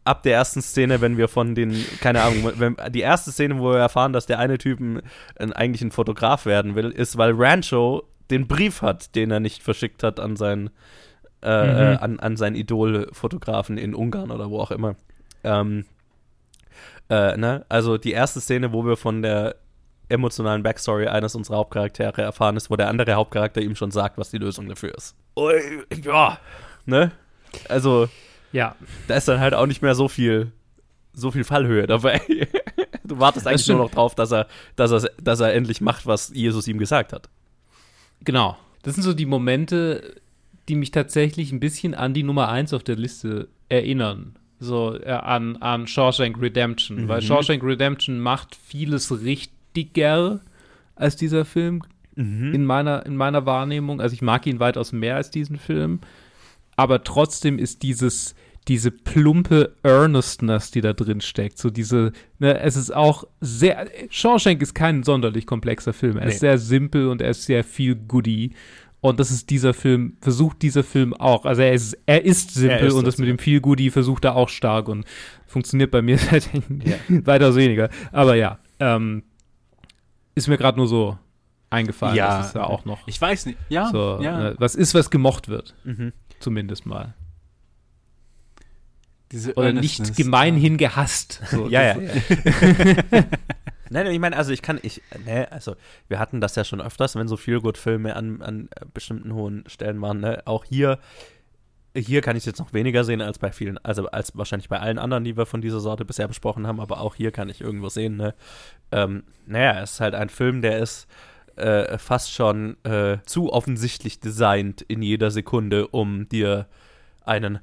ab der ersten Szene, wenn wir von den, keine Ahnung, wenn, die erste Szene, wo wir erfahren, dass der eine Typ ein, eigentlich ein Fotograf werden will, ist, weil Rancho den Brief hat, den er nicht verschickt hat an seinen, äh, mhm. äh, an, an seinen Idol-Fotografen in Ungarn oder wo auch immer. Ähm, äh, ne? Also die erste Szene, wo wir von der emotionalen Backstory eines unserer Hauptcharaktere erfahren, ist, wo der andere Hauptcharakter ihm schon sagt, was die Lösung dafür ist. Ja, ne? Also, ja. Da ist dann halt auch nicht mehr so viel, so viel Fallhöhe dabei. du wartest eigentlich nur noch drauf, dass er, dass, er, dass er endlich macht, was Jesus ihm gesagt hat. Genau. Das sind so die Momente, die mich tatsächlich ein bisschen an die Nummer 1 auf der Liste erinnern. So äh, an, an Shawshank Redemption. Mhm. Weil Shawshank Redemption macht vieles richtiger als dieser Film mhm. in, meiner, in meiner Wahrnehmung. Also ich mag ihn weitaus mehr als diesen Film aber trotzdem ist dieses, diese plumpe Earnestness, die da drin steckt, so diese, ne, es ist auch sehr, Shawshank ist kein sonderlich komplexer Film, er nee. ist sehr simpel und er ist sehr viel Goodie. Und das ist dieser Film, versucht dieser Film auch. Also er ist, er ist simpel er ist und das, das mit dem viel Goodie versucht er auch stark und funktioniert bei mir seit ja. weitaus weniger. Aber ja, ähm, ist mir gerade nur so eingefallen. Ja, das ist ja auch noch. Ich weiß nicht. Ja, so, ja. Ne, was ist, was gemocht wird. Mhm zumindest mal. Diese Oder nicht gemeinhin gehasst. So, ja, ja. ja. Nein, ich meine, also ich kann, ich, ne, also wir hatten das ja schon öfters, wenn so viel gut Filme an, an bestimmten hohen Stellen waren, ne, auch hier, hier kann ich es jetzt noch weniger sehen als bei vielen, also als wahrscheinlich bei allen anderen, die wir von dieser Sorte bisher besprochen haben, aber auch hier kann ich irgendwo sehen, ne, ähm, naja, es ist halt ein Film, der ist, äh, fast schon äh, zu offensichtlich designt in jeder Sekunde, um dir einen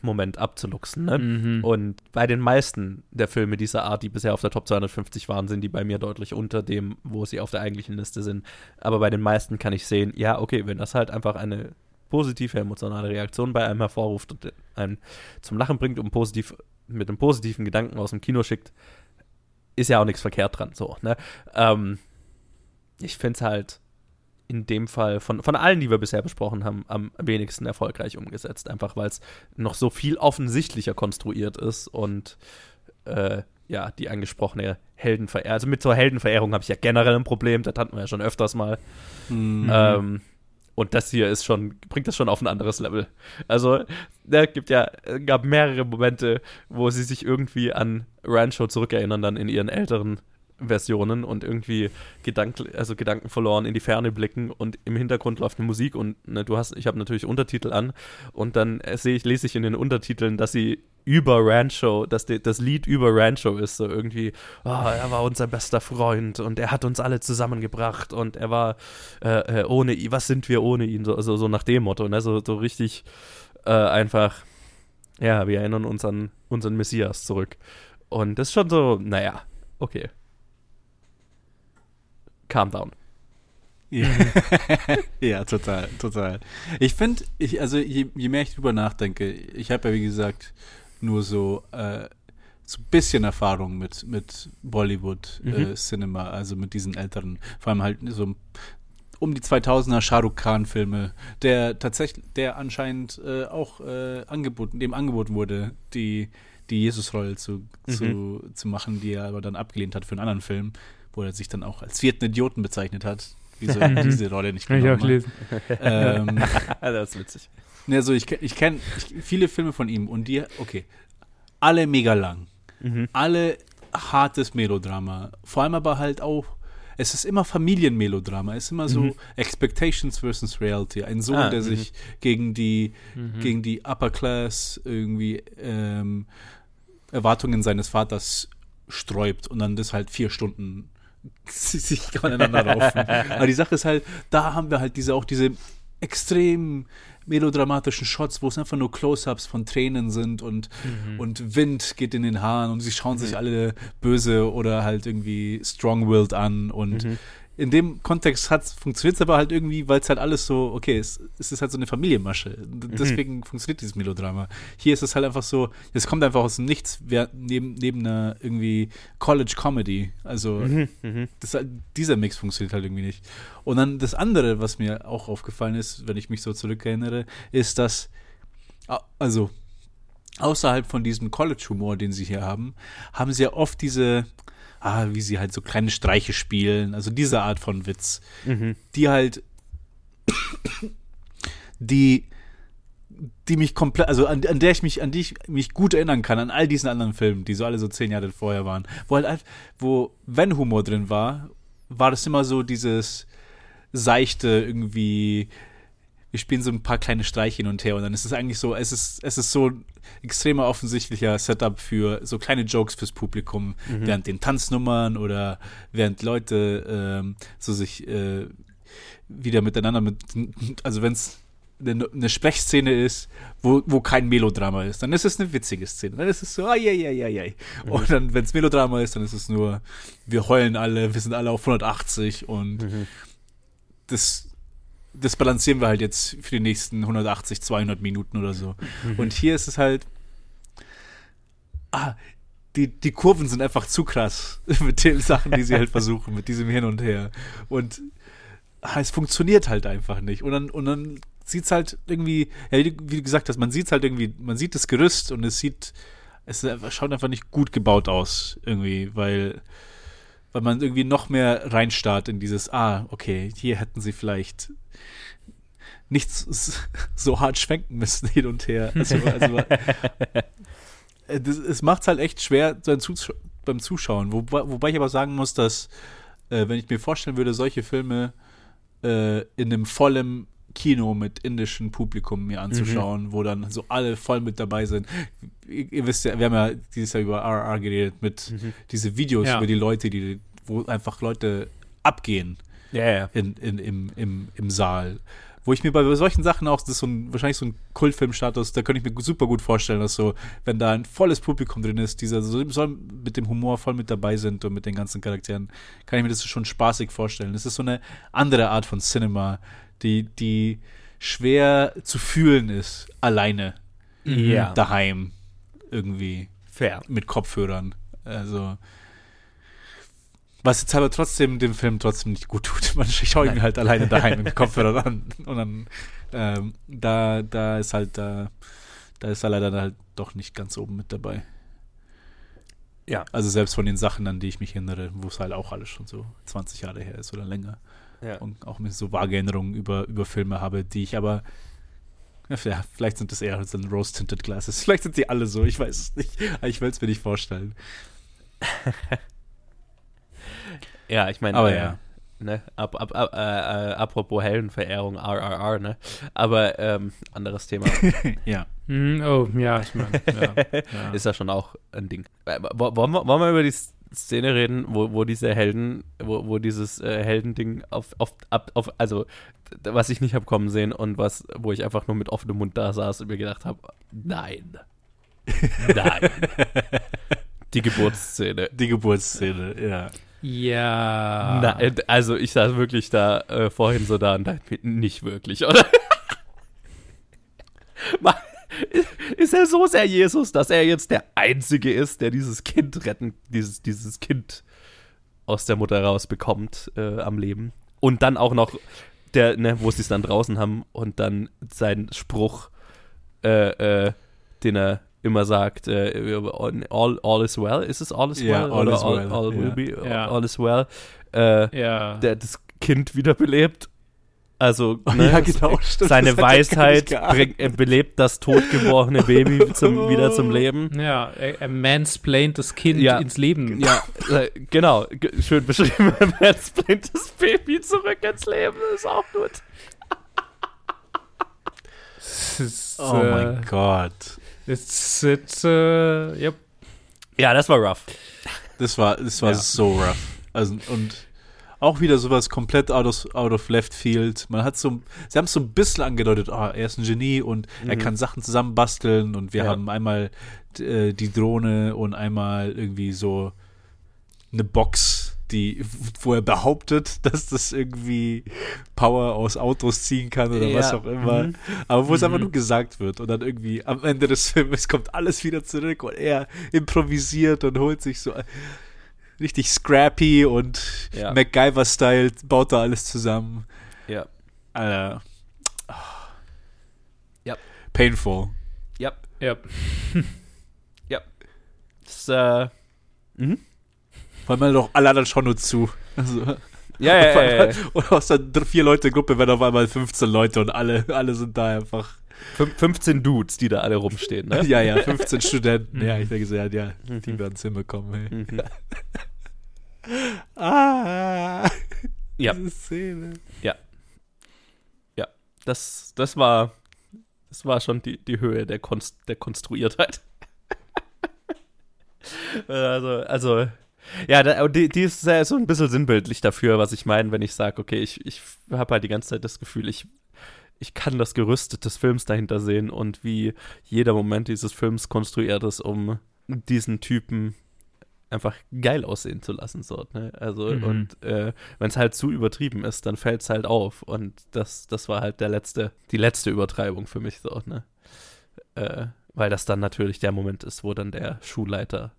Moment abzuluxen. Ne? Mhm. Und bei den meisten der Filme dieser Art, die bisher auf der Top 250 waren, sind die bei mir deutlich unter dem, wo sie auf der eigentlichen Liste sind. Aber bei den meisten kann ich sehen, ja, okay, wenn das halt einfach eine positive emotionale Reaktion bei einem hervorruft und einen zum Lachen bringt und positiv mit einem positiven Gedanken aus dem Kino schickt, ist ja auch nichts verkehrt dran. So, ne? Ähm, ich finde es halt in dem Fall von, von allen, die wir bisher besprochen haben, am wenigsten erfolgreich umgesetzt. Einfach weil es noch so viel offensichtlicher konstruiert ist und äh, ja, die angesprochene Heldenverehrung. Also mit so Heldenverehrung habe ich ja generell ein Problem, das hatten wir ja schon öfters mal. Mhm. Ähm, und das hier ist schon, bringt das schon auf ein anderes Level. Also, da gibt ja, gab mehrere Momente, wo sie sich irgendwie an Rancho zurückerinnern, dann in ihren älteren Versionen und irgendwie Gedank also Gedanken verloren in die Ferne blicken und im Hintergrund läuft eine Musik und ne, du hast, ich habe natürlich Untertitel an und dann sehe ich, lese ich in den Untertiteln, dass sie über Rancho, dass die, das Lied über Rancho ist, so irgendwie, oh, er war unser bester Freund und er hat uns alle zusammengebracht und er war äh, äh ohne ihn, was sind wir ohne ihn, so, also, so nach dem Motto, ne, so, so richtig äh, einfach, ja, wir erinnern uns an unseren Messias zurück. Und das ist schon so, naja, okay calm down. Ja, ja total, total. Ich finde, ich, also je, je, mehr ich drüber nachdenke, ich habe ja wie gesagt nur so äh, so ein bisschen Erfahrung mit, mit Bollywood mhm. äh, Cinema, also mit diesen älteren, vor allem halt so um die 2000er Shah Rukh Khan Filme, der tatsächlich, der anscheinend äh, auch äh, angeboten, dem angeboten wurde, die die Jesus-Rolle zu, mhm. zu, zu machen, die er aber dann abgelehnt hat für einen anderen Film wo er sich dann auch als vierten Idioten bezeichnet hat, wieso er diese Rolle nicht genommen Kann ich auch hat. Ähm, das ist witzig. Also ich, ich kenne viele Filme von ihm und die, okay, alle mega lang, mhm. alle hartes Melodrama, vor allem aber halt auch es ist immer Familienmelodrama, es ist immer so mhm. Expectations versus Reality. Ein Sohn, ah, der mhm. sich gegen die, mhm. gegen die Upper Class irgendwie ähm, Erwartungen seines Vaters sträubt und dann das halt vier Stunden sich aneinander raufen. Aber die Sache ist halt, da haben wir halt diese auch diese extrem melodramatischen Shots, wo es einfach nur Close-ups von Tränen sind und, mhm. und Wind geht in den Haaren und sie schauen mhm. sich alle böse oder halt irgendwie strong-willed an und mhm. In dem Kontext hat funktioniert es aber halt irgendwie, weil es halt alles so, okay, es, es ist halt so eine Familienmasche. Mhm. Deswegen funktioniert dieses Melodrama. Hier ist es halt einfach so, es kommt einfach aus dem Nichts, wer, neben, neben einer irgendwie College-Comedy. Also Mhm, mhm. das, dieser Mix funktioniert halt irgendwie nicht. Und dann das andere, was mir auch aufgefallen ist, wenn ich mich so zurückerinnere, ist, dass, also außerhalb von diesem College-Humor, den sie hier haben, haben sie ja oft diese, ah, wie sie halt so kleine Streiche spielen, also diese Art von Witz, Mhm. die halt, die, die mich komplett, also an, an der ich mich, an die ich mich gut erinnern kann, an all diesen anderen Filmen, die so alle so zehn Jahre vorher waren, wo halt, wo, wenn Humor drin war, war das immer so dieses seichte irgendwie, wir spielen so ein paar kleine Streiche hin und her und dann ist es eigentlich so, es ist, es ist so ein extremer offensichtlicher Setup für so kleine Jokes fürs Publikum während den Tanznummern oder während Leute ähm, so sich äh, wieder miteinander mit, also wenn es eine, eine Sprechszene ist, wo, wo kein Melodrama ist, dann ist es eine witzige Szene. Dann ist es so, ai, ai, ai, ai, ai. Und dann, wenn es Melodrama ist, dann ist es nur, wir heulen alle, wir sind alle auf 180 und das, das balancieren wir halt jetzt für die nächsten 180, 200 Minuten oder so. Und hier ist es halt, ah, die, die Kurven sind einfach zu krass mit den Sachen, die sie halt versuchen, mit diesem Hin und Her. Und ah, es funktioniert halt einfach nicht. Und dann, und dann sieht es halt irgendwie, ja, wie du gesagt hast, man sieht es halt irgendwie, man sieht das Gerüst und es sieht, es schaut einfach nicht gut gebaut aus, irgendwie, weil, weil man irgendwie noch mehr reinstarrt in dieses, ah, okay, hier hätten sie vielleicht nicht s- so hart schwenken müssen hin und her. Also, also äh, das, es macht es halt echt schwer beim, Zusch beim Zuschauen. Wobei, wobei ich aber sagen muss, dass, äh, wenn ich mir vorstellen würde, solche Filme äh, in einem vollen Kino mit indischem Publikum mir anzuschauen, wo dann so alle voll mit dabei sind. Ihr, ihr wisst ja, wir haben ja dieses Jahr über RR geredet, mit diese Videos Ja. über die Leute, die, wo einfach Leute abgehen Ja, ja. in, in, im, im, im Saal. Wo ich mir bei solchen Sachen auch, das ist so ein, wahrscheinlich so ein Kultfilmstatus, da könnte ich mir super gut vorstellen, dass so, wenn da ein volles Publikum drin ist, dieser so, soll mit dem Humor voll mit dabei sind und mit den ganzen Charakteren, kann ich mir das schon spaßig vorstellen. Das ist so eine andere Art von Cinema, die, die schwer zu fühlen ist, alleine Ja. daheim irgendwie Fair. mit Kopfhörern. Also was jetzt aber trotzdem dem Film trotzdem nicht gut tut. Man schaut ihn halt alleine daheim mit Kopfhörern an. Und dann ähm, da, da ist halt da, da ist er leider halt doch nicht ganz oben mit dabei. Ja. Also selbst von den Sachen, an die ich mich erinnere, wo es halt auch alles schon so 20 Jahre her ist oder länger. Ja. Und auch mit so vage Erinnerungen über, über Filme habe, die ich aber ja, vielleicht sind das eher so Rose-Tinted Glasses. Vielleicht sind die alle so, ich weiß es nicht. Ich will es mir nicht vorstellen. Ja, ich meine, Aber äh, ja. ne, ab, ab, ab, äh, äh, apropos Heldenverehrung, RRR, ne, aber ähm, anderes Thema, Ja. Hm, oh, ja, ich meine, ja, ja. ist ja schon auch ein Ding. Äh, wo- Wollen wir, wollen wir über die Szene reden, wo, wo diese Helden, wo, wo dieses äh, Heldending auf, auf, ab, auf, also was ich nicht habe kommen sehen und was, wo ich einfach nur mit offenem Mund da saß und mir gedacht habe, nein. Nein. die Geburtsszene. Die Geburtsszene, ja. ja. Na, äh, also ich saß wirklich da äh, vorhin so da und dachte nicht wirklich, oder? Ma- ist er so sehr Jesus, dass er jetzt der Einzige ist, der dieses Kind retten, dieses, dieses Kind aus der Mutter rausbekommt äh, am Leben? Und dann auch noch der, ne, wo sie es dann draußen haben und dann sein Spruch, äh, äh, den er immer sagt, äh, all, all is well, ist es all is well? all oder is all, well, all will ja. be, Ja. all is well. Äh, der das Kind wiederbelebt. Also Oh, ne, ja, genau, stimmt, seine das Weisheit er belebt das totgeborene Baby zum, wieder zum Leben. ja, er, er mansplaint das Kind Ja. ins Leben. Ja, äh, genau, schön beschrieben. Er mansplaint das Baby zurück ins Leben, ist auch gut. Ist, Oh äh, mein Gott. It's, it's, äh, yep. Ja, das war rough. Das war, das war Ja. so rough. Also, und auch wieder sowas komplett out of, out of left field. Man hat so, sie haben es so ein bisschen angedeutet, ah, er ist ein Genie und er Mhm. kann Sachen zusammenbasteln und wir Ja. haben einmal äh, die Drohne und einmal irgendwie so eine Box, die, wo er behauptet, dass das irgendwie Power aus Autos ziehen kann oder Ja. was auch immer. Mhm. Aber wo es einfach Mhm. nur gesagt wird und dann irgendwie am Ende des Films kommt alles wieder zurück und er improvisiert und holt sich so richtig scrappy und Ja. MacGyver-Style baut da alles zusammen. Ja. Alter. Ja. Painful. Ja. Ja. Das, äh, mhm. Weil man doch alle anderen schauen nur zu. Also, Ja, ja, ja, ja. Und aus der vier Leute Gruppe werden auf einmal 15 Leute und alle, alle sind da einfach. Fün- 15 Dudes, die da alle rumstehen, ne? Ja, ja, 15 Studenten. Ja, ich denke so, ja, ja die Mhm. werden es hinbekommen. Ey. Mhm. Ah, Ja. diese Szene. Das, das war, das war schon die, die Höhe der, Konst, der Konstruiertheit. also, also, ja, da, die, die ist äh, so ein bisschen sinnbildlich dafür, was ich meine, wenn ich sage, okay, ich, ich habe halt die ganze Zeit das Gefühl, ich, ich kann das Gerüst des Films dahinter sehen und wie jeder Moment dieses Films konstruiert ist, um diesen Typen einfach geil aussehen zu lassen, so, ne? Also, Mhm. und äh, wenn es halt zu übertrieben ist, dann fällt es halt auf. Und das, das war halt der letzte, die letzte Übertreibung für mich, so, ne? Äh, weil das dann natürlich der Moment ist, wo dann der Schulleiter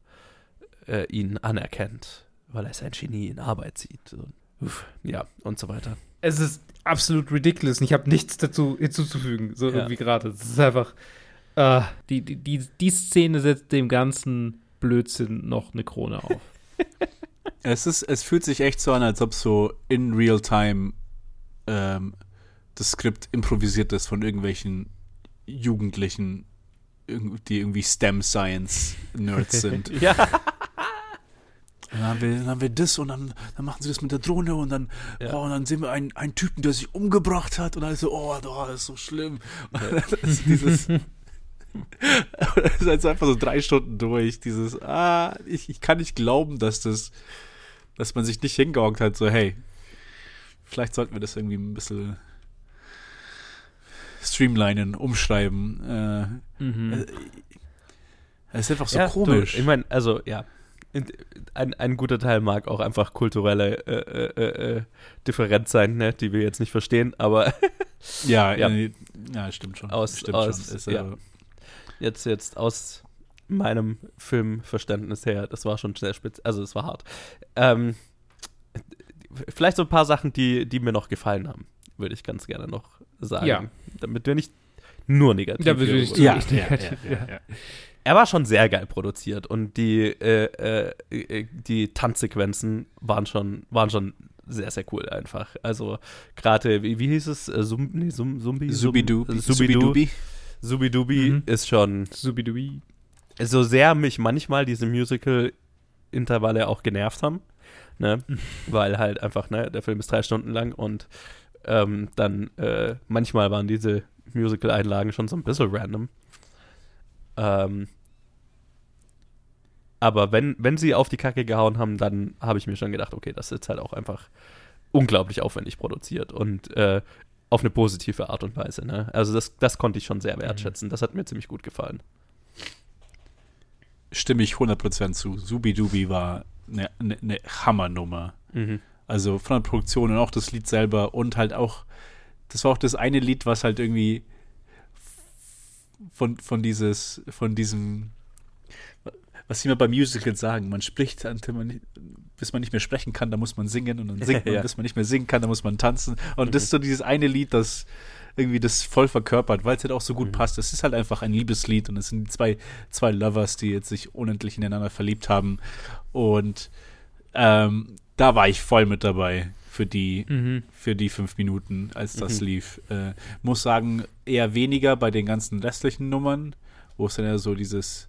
äh, ihn anerkennt, weil er sein Genie in Arbeit sieht. Und, ja, und so weiter. Es ist absolut ridiculous und ich habe nichts dazu hinzuzufügen, so Ja. irgendwie gerade. Es ist einfach, äh, die, die, die, die Szene setzt dem ganzen Blödsinn noch eine Krone auf. Es, ist, es fühlt sich echt so an, als ob so in real time ähm, das Skript improvisiert ist von irgendwelchen Jugendlichen, die irgendwie STEM Science Nerds sind. Ja, Dann haben wir, dann haben wir das und dann, dann machen sie das mit der Drohne und dann, Ja. oh, und dann sehen wir einen, einen Typen, der sich umgebracht hat und dann ist so, oh, oh das ist so schlimm. Und das ist dieses, das ist jetzt einfach so drei Stunden durch, dieses, ah, ich, ich kann nicht glauben, dass das, dass man sich nicht hingehockt hat, so, hey, vielleicht sollten wir das irgendwie ein bisschen streamlinen, umschreiben. Äh, Mhm. es ist einfach so ja, komisch. Du, ich meine, also, ja. Ein, ein guter Teil mag auch einfach kulturelle äh, äh, äh, Differenz sein, ne, die wir jetzt nicht verstehen, aber ja, ja. ja. ja, stimmt schon. Aus- stimmt aus- schon. Ist, ja. äh, jetzt, jetzt aus meinem Filmverständnis her, das war schon sehr spitz, also es war hart. Ähm, vielleicht so ein paar Sachen, die, die mir noch gefallen haben, würde ich ganz gerne noch sagen. Ja. Damit wir nicht nur negativ Da würde ich Ja, ja, ja, ja. Er war schon sehr geil produziert und die, äh, äh, äh, die Tanzsequenzen waren schon, waren schon sehr, sehr cool einfach. Also gerade, wie, wie hieß es? Äh, Sum, nee, Sum, Zumbi? Subidubi. Sum, Subidu, Subidubi. Subidubi Mhm. ist schon Subidubi. so sehr mich manchmal diese Musical-Intervalle auch genervt haben, ne? weil halt einfach, ne, der Film ist drei Stunden lang und ähm, dann äh, manchmal waren diese Musical-Einlagen schon so ein bisschen random. Ähm, aber wenn, wenn sie auf die Kacke gehauen haben, dann habe ich mir schon gedacht, okay, das ist jetzt halt auch einfach unglaublich aufwendig produziert und äh, auf eine positive Art und Weise. Ne? Also das, das konnte ich schon sehr wertschätzen. Das hat mir ziemlich gut gefallen. Stimme ich 100% zu. Subidubi war eine ne, ne Hammernummer. Mhm. Also von der Produktion und auch das Lied selber und halt auch, das war auch das eine Lied, was halt irgendwie von, von dieses, von diesem, was sie immer bei Musicals sagen, man spricht, nicht- bis man nicht mehr sprechen kann, da muss man singen und dann singt man, Ja. bis man nicht mehr singen kann, da muss man tanzen. Und das ist so dieses eine Lied, das irgendwie das voll verkörpert, weil es halt auch so gut Mhm. passt. Es ist halt einfach ein Liebeslied und es sind zwei, zwei Lovers, die jetzt sich unendlich ineinander verliebt haben. Und ähm, da war ich voll mit dabei für die, Mhm. für die fünf Minuten, als das Mhm. lief. Äh, muss sagen, eher weniger bei den ganzen restlichen Nummern, wo es dann ja so dieses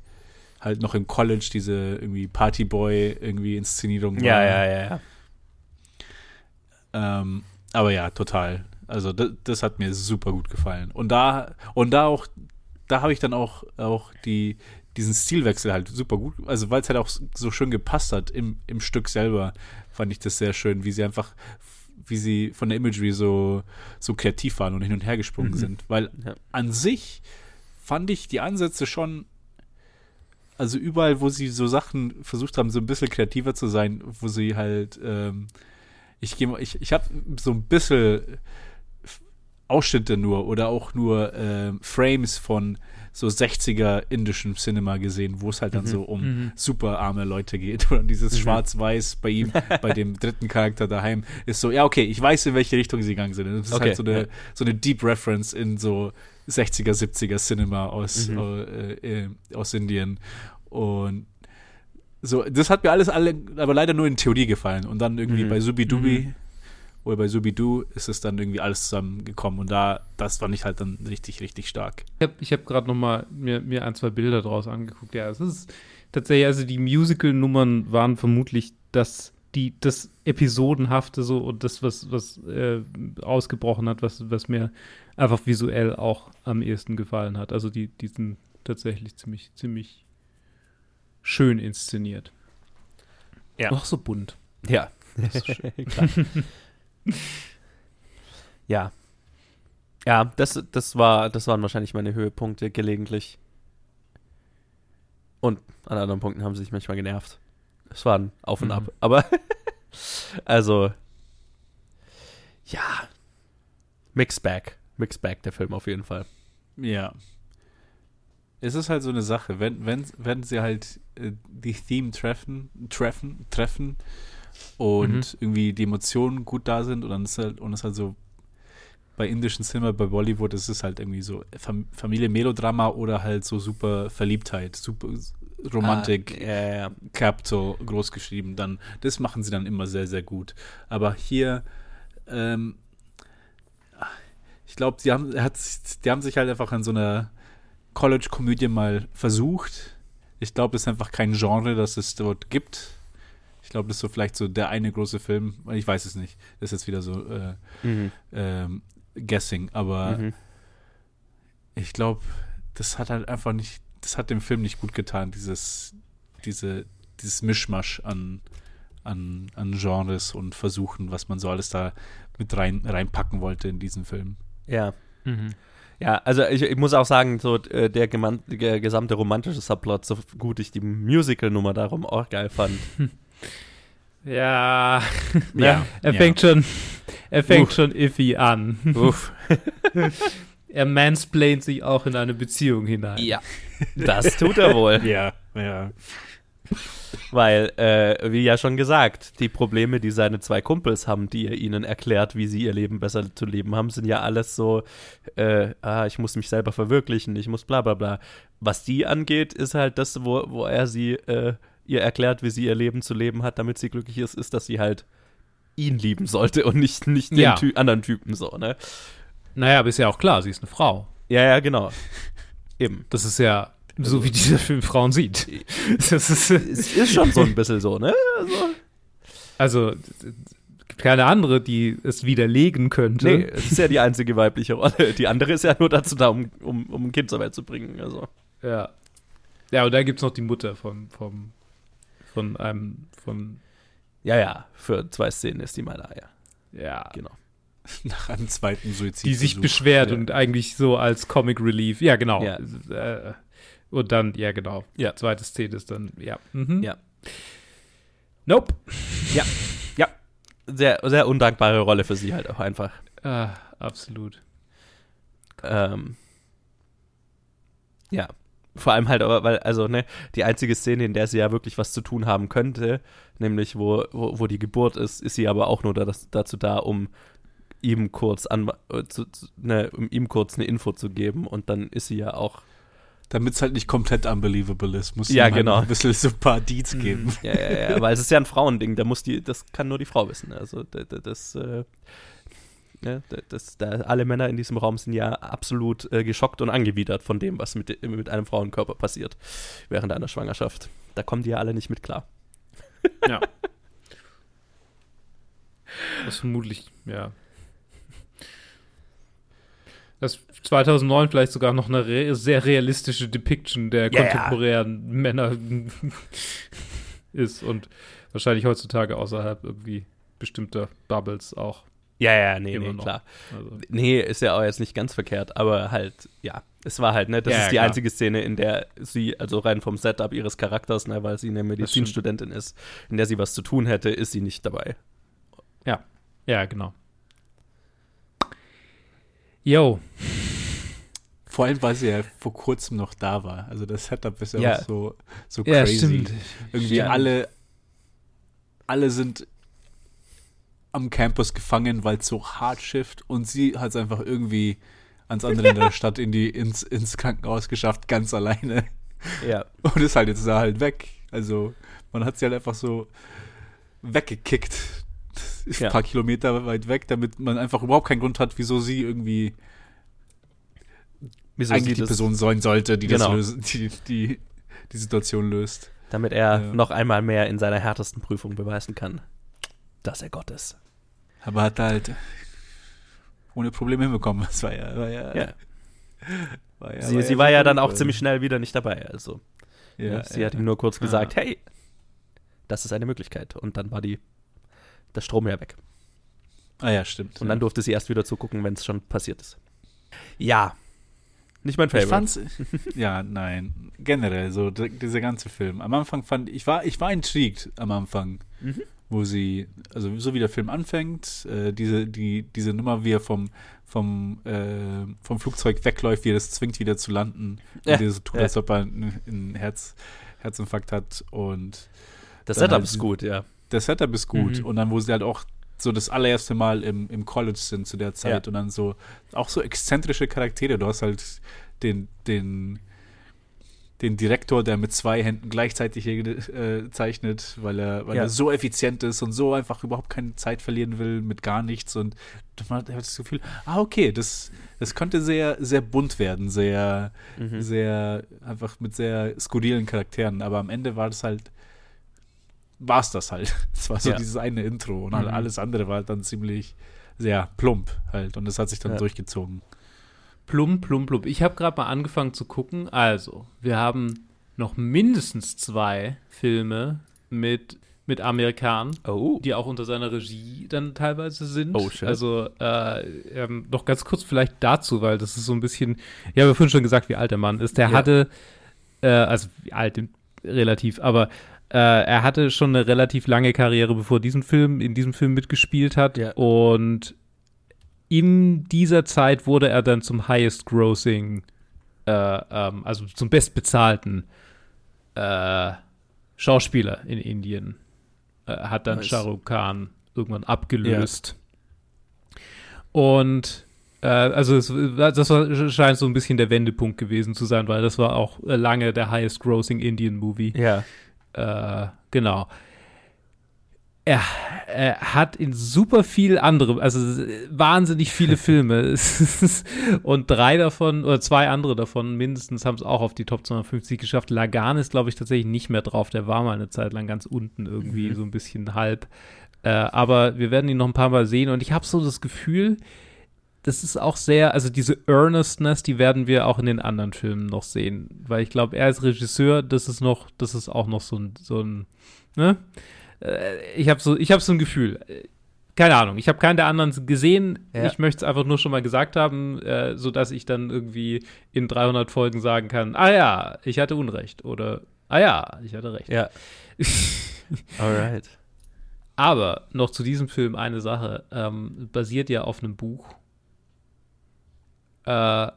halt noch im College diese irgendwie Partyboy irgendwie Inszenierung Ja, war. ja, ja, ja. Ähm, aber ja, total. Also das, das hat mir super gut gefallen. Und da und da auch, da habe ich dann auch auch die diesen Stilwechsel halt super gut, also weil es halt auch so schön gepasst hat im, im Stück selber, fand ich das sehr schön, wie sie einfach, wie sie von der Imagery so, so kreativ waren und hin und her gesprungen Mhm. sind. Weil Ja. an sich fand ich die Ansätze schon also überall, wo sie so Sachen versucht haben, so ein bisschen kreativer zu sein, wo sie halt, ähm, ich gehe ich, ich habe so ein bisschen Ausschnitte nur oder auch nur ähm, Frames von so 60er indischen Cinema gesehen, wo es halt dann Mhm. so um Mhm. super arme Leute geht. Und dieses Mhm. Schwarz-Weiß bei ihm, bei dem dritten Charakter daheim, ist so, ja, okay, ich weiß, in welche Richtung sie gegangen sind. Das ist Okay, halt so eine, so eine Deep Reference in so 60er, 70er Cinema aus, Mhm. äh, äh, aus Indien. Und so, das hat mir alles alle, aber leider nur in Theorie gefallen. Und dann irgendwie Mhm. bei Subidubi Mhm. oder bei Subidu ist es dann irgendwie alles zusammengekommen. Und da, das fand ich halt dann richtig, richtig stark. Ich habe ich hab gerade noch mal mir, mir ein, zwei Bilder draus angeguckt. Ja, es ist tatsächlich, also die Musical-Nummern waren vermutlich das, die, das Episodenhafte so und das, was, was äh, ausgebrochen hat, was, was mir einfach visuell auch am ehesten gefallen hat. Also die, die sind tatsächlich ziemlich, ziemlich schön inszeniert. Ja. Auch so bunt. Ja. Ja. Ja, das, das, war, das waren wahrscheinlich meine Höhepunkte gelegentlich. Und an anderen Punkten haben sie sich manchmal genervt. Es war ein Auf und Mhm. Ab. Aber, also, ja. Mixed Bag. Mixed Bag, der Film auf jeden Fall. Ja. Es ist halt so eine Sache, wenn, wenn, wenn sie halt äh, die Theme treffen, treffen, treffen und irgendwie die Emotionen gut da sind und dann ist halt, und es halt so bei indischen Cinema, bei Bollywood ist es halt irgendwie so Fam Familie Melodrama oder halt so super Verliebtheit, super Romantik, Ah, ja, ja. Capital groß geschrieben, dann das machen sie dann immer sehr, sehr gut. Aber hier, ähm, ich glaube, die haben, hat, sich- die haben sich halt einfach an so einer College-Komödie mal versucht. Ich glaube, es ist einfach kein Genre, das es dort gibt. Ich glaube, das ist so vielleicht so der eine große Film. Ich weiß es nicht. Das ist jetzt wieder so äh, Mhm. ähm, Guessing. Aber Mhm. ich glaube, das hat halt einfach nicht, das hat dem Film nicht gut getan, dieses, diese, dieses Mischmasch an, an, an Genres und Versuchen, was man so alles da mit rein, reinpacken wollte in diesen Film. Ja. Mhm. Ja, also ich, ich muss auch sagen, so äh, der, geman- der gesamte romantische Subplot, so gut ich die Musical-Nummer darum auch geil fand. Ja, Ja, er ja. fängt schon, er fängt Uff. schon iffy an. Uff. Er mansplaint sich auch in eine Beziehung hinein. Ja, das tut er wohl. Ja, ja. Weil, äh, wie ja schon gesagt, die Probleme, die seine zwei Kumpels haben, die er ihnen erklärt, wie sie ihr Leben besser zu leben haben, sind ja alles so, äh, ah, ich muss mich selber verwirklichen, ich muss bla bla bla. Was die angeht, ist halt das, wo, wo er sie, äh, ihr erklärt, wie sie ihr Leben zu leben hat, damit sie glücklich ist, ist, dass sie halt ihn lieben sollte und nicht, nicht den Ja. Ty anderen Typen so, ne? Naja, aber ist ja auch klar, sie ist eine Frau. Ja, ja, genau. Eben. Das ist ja so, wie dieser Film Frauen sieht. Das ist, Es ist schon so ein bisschen so, ne? Also, also, es gibt keine andere, die es widerlegen könnte. nee, es ist ja die einzige weibliche Rolle. Die andere ist ja nur dazu da, um, um, um ein Kind zur Welt zu bringen. Also. Ja. Ja, und dann gibt es noch die Mutter von, vom, von einem, von, Ja, ja, für zwei Szenen ist die mal da, ja. ja, Genau. Nach einem zweiten Suizid. die sich beschwert ja. und eigentlich so als Comic Relief, ja, genau. Ja. Äh, und dann, ja, genau. Ja. Zweite Szene ist dann, ja. Mhm. Ja. Nope. Sehr, sehr undankbare Rolle für sie halt auch einfach. Ah, absolut. Ähm, ja. Vor allem halt aber, weil, also, ne, die einzige Szene, in der sie ja wirklich was zu tun haben könnte, nämlich wo, wo, wo die Geburt ist, ist sie aber auch nur da, das, dazu da, um ihm kurz an, äh, zu, zu, ne, um ihm kurz eine Info zu geben und dann ist sie ja auch Damit es halt nicht komplett unbelievable ist, muss Ja, halt genau. ein bisschen so ein paar Deeds geben. Ja, ja, ja, weil es ist ja ein Frauending, da muss die, das kann nur die Frau wissen. Also da- da- das, äh, ne, da- das, da, alle Männer in diesem Raum sind ja absolut äh, geschockt und angewidert von dem, was mit, mit einem Frauenkörper passiert während einer Schwangerschaft. Da kommen die ja alle nicht mit klar. Ja. Das vermutlich, ja. Das 2009 vielleicht sogar noch eine re sehr realistische Depiction der ja. kontemporären Männer ist und wahrscheinlich heutzutage außerhalb irgendwie bestimmter Bubbles auch Ja, ja, nee, nee, noch. klar. Also, Nee, ist ja auch jetzt nicht ganz verkehrt, aber halt, ja, es war halt, ne, das Ja, ist ja, die klar. einzige Szene, in der sie, also rein vom Setup ihres Charakters, ne, weil sie eine Medizinstudentin ist, in der sie was zu tun hätte, ist sie nicht dabei. ja. Ja, genau. Yo. Vor allem, weil sie ja vor kurzem noch da war. Also das Setup ist ja, Ja. auch so, so Ja, crazy. stimmt. Irgendwie Ja. alle, alle sind am Campus gefangen, weil es so hart schifft und sie hat es einfach irgendwie ans andere Ende der Stadt in die, ins, ins Krankenhaus geschafft, ganz alleine. Ja. Und ist halt jetzt da halt weg. Also man hat sie halt einfach so weggekickt. Ein Ja. paar Kilometer weit weg, damit man einfach überhaupt keinen Grund hat, wieso sie irgendwie Wieso eigentlich die Person sein sollte, die Genau. das lösen, die, die die Situation löst. damit er Ja. noch einmal mehr in seiner härtesten Prüfung beweisen kann, dass er Gott ist. Aber hat halt ohne Probleme hinbekommen. Das war ja, war ja, Ja. war ja sie, sie war ja dann auch super. ziemlich schnell wieder nicht dabei, also. Ne, sie hat ihm nur kurz Ah. gesagt, hey, das ist eine Möglichkeit. Und dann war die, der Strom ja weg. Ah ja, stimmt. Und dann durfte sie erst wieder zugucken, wenn es schon passiert ist. Ja. Nicht mein ich Favorite. fand's, ja, nein, generell so dieser ganze Film. Am Anfang fand ich war ich war intrigued am Anfang, Mhm. wo sie also so wie der Film anfängt, äh, diese die diese Nummer wie er vom vom äh, vom Flugzeug wegläuft, wie er das zwingt wieder zu landen, Ja, und er so tut, ja. als ob er einen, einen Herz Herzinfarkt hat und Das Setup halt ist gut, ja. Der Setup ist gut Mhm. und dann, wo sie halt auch so das allererste Mal im, im College sind zu der Zeit Ja. und dann so auch so exzentrische Charaktere. Du hast halt den, den, den Direktor, der mit zwei Händen gleichzeitig äh, zeichnet, weil er, weil Ja. er so effizient ist und so einfach überhaupt keine Zeit verlieren will mit gar nichts und man hat das Gefühl, ah, okay, das, das könnte sehr, sehr bunt werden, sehr, Mhm. sehr, einfach mit sehr skurrilen Charakteren, aber am Ende war das halt, war es das halt. Es war so Ja. dieses eine Intro und Mhm. alles andere war dann ziemlich sehr plump halt und das hat sich dann Ja. durchgezogen. Plum, plum, plum. Ich habe gerade mal angefangen zu gucken. Also, wir haben noch mindestens zwei Filme mit, mit Amerikanern, Oh. die auch unter seiner Regie dann teilweise sind. Oh, shit. Also, äh, ähm, noch ganz kurz vielleicht dazu, weil das ist so ein bisschen, ich habe ja vorhin schon gesagt, wie alt der Mann ist. Der Ja. hatte, äh, also wie alt relativ, aber äh, er hatte schon eine relativ lange Karriere, bevor diesen Film, in diesem Film mitgespielt hat. Ja. Und in dieser Zeit wurde er dann zum highest grossing, äh, ähm, also zum bestbezahlten äh, Schauspieler in Indien. Äh, hat dann Nice. Shah Rukh Khan irgendwann abgelöst. Und äh, also es, das war, scheint so ein bisschen der Wendepunkt gewesen zu sein, weil das war auch lange der highest grossing Indian Movie. Ja. Äh, genau. Er, er hat in super viel andere, also wahnsinnig viele Filme. Und drei davon, oder zwei andere davon mindestens, haben es auch auf die Top 250 geschafft. Lagan ist, glaube ich, tatsächlich nicht mehr drauf. Der war mal eine Zeit lang ganz unten irgendwie, Mhm. so ein bisschen halb. Äh, aber wir werden ihn noch ein paar Mal sehen und ich habe so das Gefühl, das ist auch sehr, also diese Earnestness, die werden wir auch in den anderen Filmen noch sehen. Weil ich glaube, er als Regisseur, das ist noch, das ist auch noch so ein, so ein, ne? Äh, Ich habe so, ich habe so ein Gefühl. Keine Ahnung, ich habe keinen der anderen gesehen. Ja. Ich möchte es einfach nur schon mal gesagt haben, äh, sodass ich dann irgendwie in 300 Folgen sagen kann, ah ja, ich hatte Unrecht. Oder, ah ja, ich hatte recht. Ja. Alright. Aber noch zu diesem Film eine Sache. Ähm, basiert ja auf einem Buch. Äh,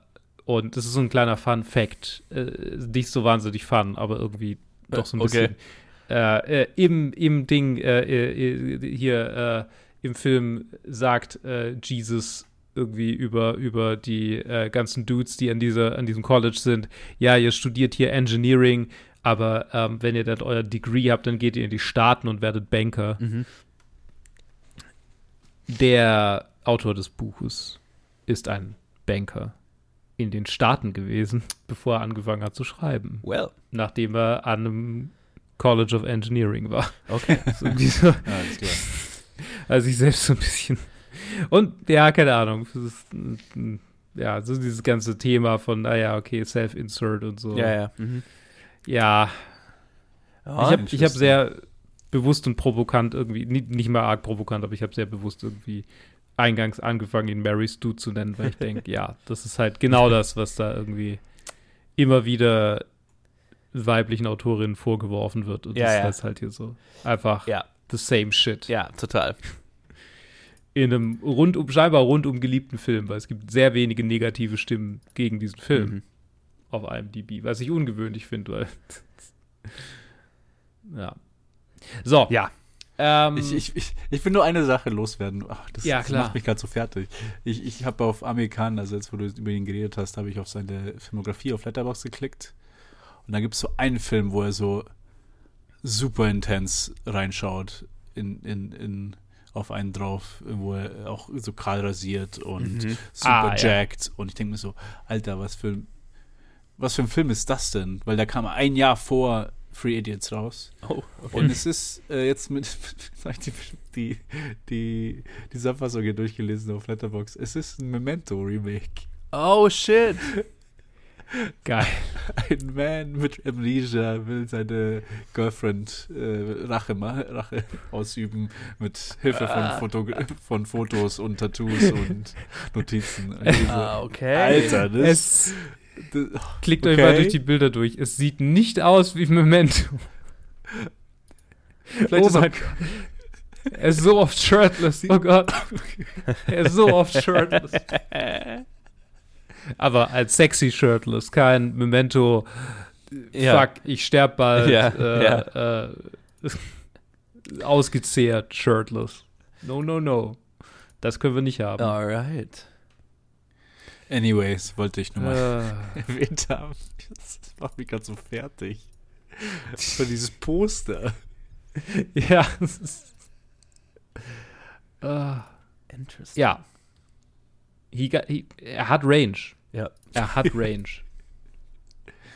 und das ist so ein kleiner Fun-Fact. Äh, nicht so wahnsinnig fun, aber irgendwie doch so ein Okay. bisschen. Äh, äh, im, Im Ding, äh, äh, hier im Film sagt Jesus irgendwie über, über die äh, ganzen Dudes, die an, dieser, an diesem College sind. Ja, ihr studiert hier Engineering, aber ähm, wenn ihr dann euer Degree habt, dann geht ihr in die Staaten und werdet Banker. Mhm. Der Autor des Buches ist ein Banker in den Staaten gewesen, bevor er angefangen hat zu schreiben, Well. nachdem er an einem College of Engineering war. Okay. So irgendwie so, Ja, alles klar. also ich selbst so ein bisschen. Und ja, keine Ahnung. Das ist, ja, so dieses ganze Thema von, naja, okay, Self-Insert und so. Ja, ja. Mhm. Ja, Ah, ich habe ich hab sehr bewusst und provokant irgendwie, nicht, nicht mal arg provokant, aber ich habe sehr bewusst irgendwie eingangs angefangen, ihn Mary Stu zu nennen, weil ich denke, ja, das ist halt genau das, was da irgendwie immer wieder weiblichen Autorinnen vorgeworfen wird. Und Ja, das ja. ist halt hier so einfach Ja, the same shit. ja, total. In einem rundum, scheinbar rundum geliebten Film, weil es gibt sehr wenige negative Stimmen gegen diesen Film Mhm. auf IMDb, was ich ungewöhnlich finde, weil ja. So. Ja. Ähm, Ich, ich, ich, ich will nur eine Sache loswerden. Ach, das, Ja, das macht mich gerade so fertig. Ich, ich habe auf Amerikan, also jetzt, wo du über ihn geredet hast, habe ich auf seine Filmografie auf Letterboxd geklickt. Und da gibt es so einen Film, wo er so super intens reinschaut in, in, in, auf einen drauf, wo er auch so kahl rasiert und Mhm. super Ah, ja. jacked. Und ich denke mir so, Alter, was für, ein- was für ein Film ist das denn? Weil der kam ein Jahr vor Free Idiots raus. Oh, okay. Und es ist äh, jetzt mit, sag ich die, die, die, Zusammenfassung hier durchgelesen auf Letterboxd. Es ist ein Memento-Remake. oh shit. geil. Ein Man mit Amnesia will seine Girlfriend äh, Rache, Rache ausüben mit Hilfe von, Ah. Foto, von Fotos und Tattoos und Notizen. Ah, okay. Alter, das, Es klickt euch Okay. mal durch die Bilder durch. Es sieht nicht aus wie Memento. vielleicht oh mein Gott. Er ist so oft shirtless. Oh Gott. Er ist so oft shirtless. Aber als sexy shirtless, kein Memento. Ja. Fuck, ich sterb bald. Ja, äh, Äh, ausgezehrt shirtless. No, no, no. Das können wir nicht haben. Alright. Anyways, wollte ich nur mal Äh, erwähnt haben. Das macht mich gerade so fertig. Für dieses Poster. ja. es ist- Äh, Interesting. ja. He got, he, er hat Range. Ja. Er hat Range.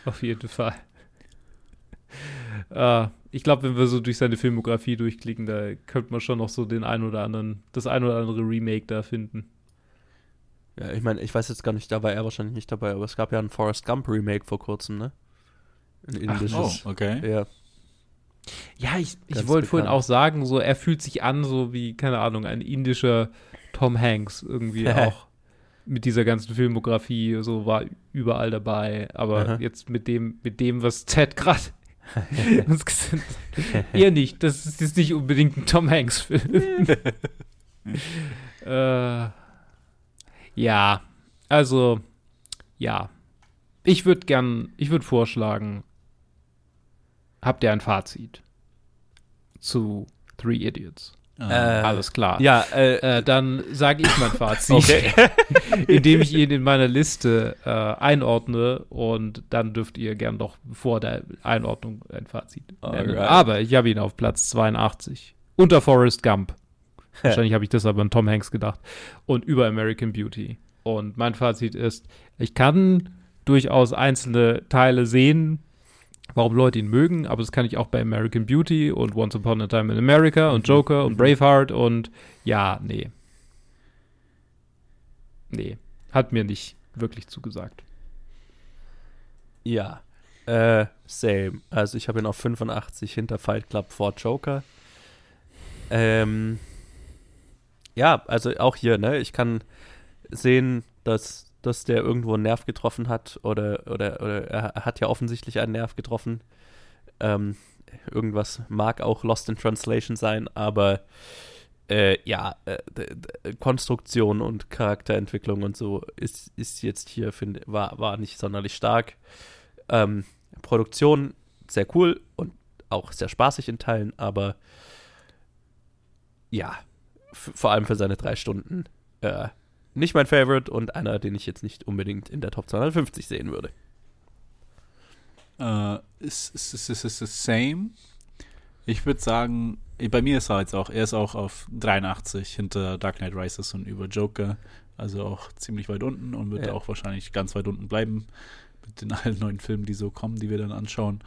Auf jeden Fall. Äh, ich glaube, wenn wir so durch seine Filmografie durchklicken, da könnte man schon noch so den ein oder anderen, das ein oder andere Remake da finden. Ja, ich meine, ich weiß jetzt gar nicht, da war er wahrscheinlich nicht dabei, aber es gab ja ein Forrest Gump Remake vor kurzem, ne? Ein Ach, indisches. Oh, okay. Ja. Ja, ich, ich wollte vorhin auch sagen, so er fühlt sich an, so wie, keine Ahnung, ein indischer Tom Hanks irgendwie auch mit dieser ganzen Filmografie, so war überall dabei. Aber Aha. jetzt mit dem, mit dem, was Ted gerade uns gesagt hat, eher nicht. Das ist jetzt nicht unbedingt ein Tom Hanks-Film. äh, ja, also, ja. Ich würde gern, ich würde vorschlagen, habt ihr ein Fazit zu Three Idiots? Ah. Äh, Alles klar. Ja, äh, Äh, dann sage ich mein Fazit, okay. indem ich ihn in meiner Liste äh, einordne und dann dürft ihr gern doch vor der Einordnung ein Fazit nennen. Alright. Aber ich habe ihn auf Platz 82. Unter Forrest Gump. Wahrscheinlich habe ich das aber an Tom Hanks gedacht. Und über American Beauty. Und mein Fazit ist, ich kann durchaus einzelne Teile sehen, warum Leute ihn mögen, aber das kann ich auch bei American Beauty und Once Upon a Time in America und Joker und Braveheart und ja, nee. Nee, hat mir nicht wirklich zugesagt. Ja, äh, same. Also ich habe ihn auf 85 hinter Fight Club vor Joker. Ähm, ja, also auch hier, ne? Ich kann sehen, dass, dass der irgendwo einen Nerv getroffen hat oder, oder, oder er hat ja offensichtlich einen Nerv getroffen. Ähm, irgendwas mag auch Lost in Translation sein, aber äh, ja, äh, Konstruktion und Charakterentwicklung und so ist, ist jetzt hier, finde war, war nicht sonderlich stark. Ähm, Produktion sehr cool und auch sehr spaßig in Teilen, aber ja, vor allem für seine drei Stunden äh, nicht mein Favorite und einer, den ich jetzt nicht unbedingt in der Top 250 sehen würde. Äh, ist, ist, ist, ist same. Ich würde sagen, eh, bei mir ist er jetzt auch, er ist auch auf 83 hinter Dark Knight Rises und über Joker. Also auch ziemlich weit unten und wird Ja. auch wahrscheinlich ganz weit unten bleiben mit den allen neuen Filmen, die so kommen, die wir dann anschauen.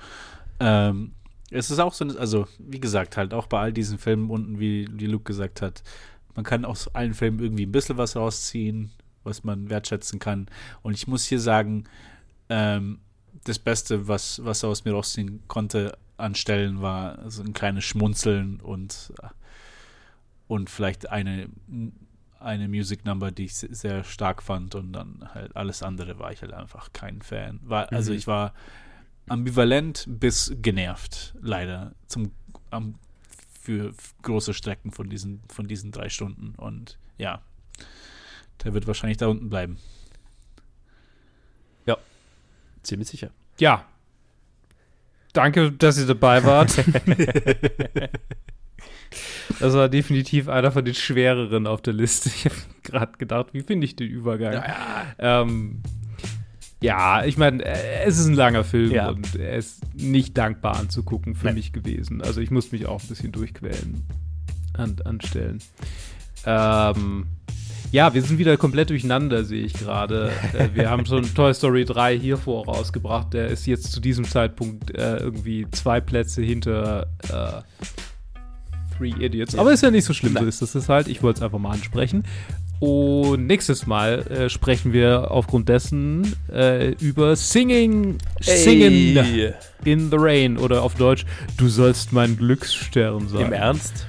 Ähm, es ist auch so, also wie gesagt, halt auch bei all diesen Filmen unten, wie, wie Luke gesagt hat, man kann aus allen Filmen irgendwie ein bisschen was rausziehen, was man wertschätzen kann. Und ich muss hier sagen, ähm, das Beste, was, was er aus mir rausziehen konnte an Stellen, war so ein kleines Schmunzeln und, und vielleicht eine, eine Music Number, die ich sehr stark fand und dann halt alles andere war ich halt einfach kein Fan. War, also mhm. ich war ambivalent bis genervt, leider, zum, um, für große Strecken von diesen, von diesen drei Stunden. Und ja, der wird wahrscheinlich da unten bleiben. Ja, ziemlich sicher. Ja. Danke, dass ihr dabei wart. Das war definitiv einer von den schwereren auf der Liste. Ich habe gerade gedacht, wie finde ich den Übergang? Ja, ja. Ähm, ja ich meine, äh, es ist ein langer Film ja. und er ist nicht dankbar anzugucken für Nein. mich gewesen. Also ich musste mich auch ein bisschen durchquälen an, anstellen. Ähm, ja, wir sind wieder komplett durcheinander, sehe ich gerade. Äh, wir haben schon Toy Story 3 hier vorausgebracht. Der ist jetzt zu diesem Zeitpunkt äh, irgendwie zwei Plätze hinter äh, Three Idiots. Ja. Aber ist ja nicht so schlimm, Nein. so ist das halt. Ich wollte es einfach mal ansprechen. Und nächstes Mal äh, sprechen wir aufgrund dessen äh, über Singing, Singen hey. in the Rain oder auf Deutsch, du sollst mein Glücksstern sein. Im Ernst?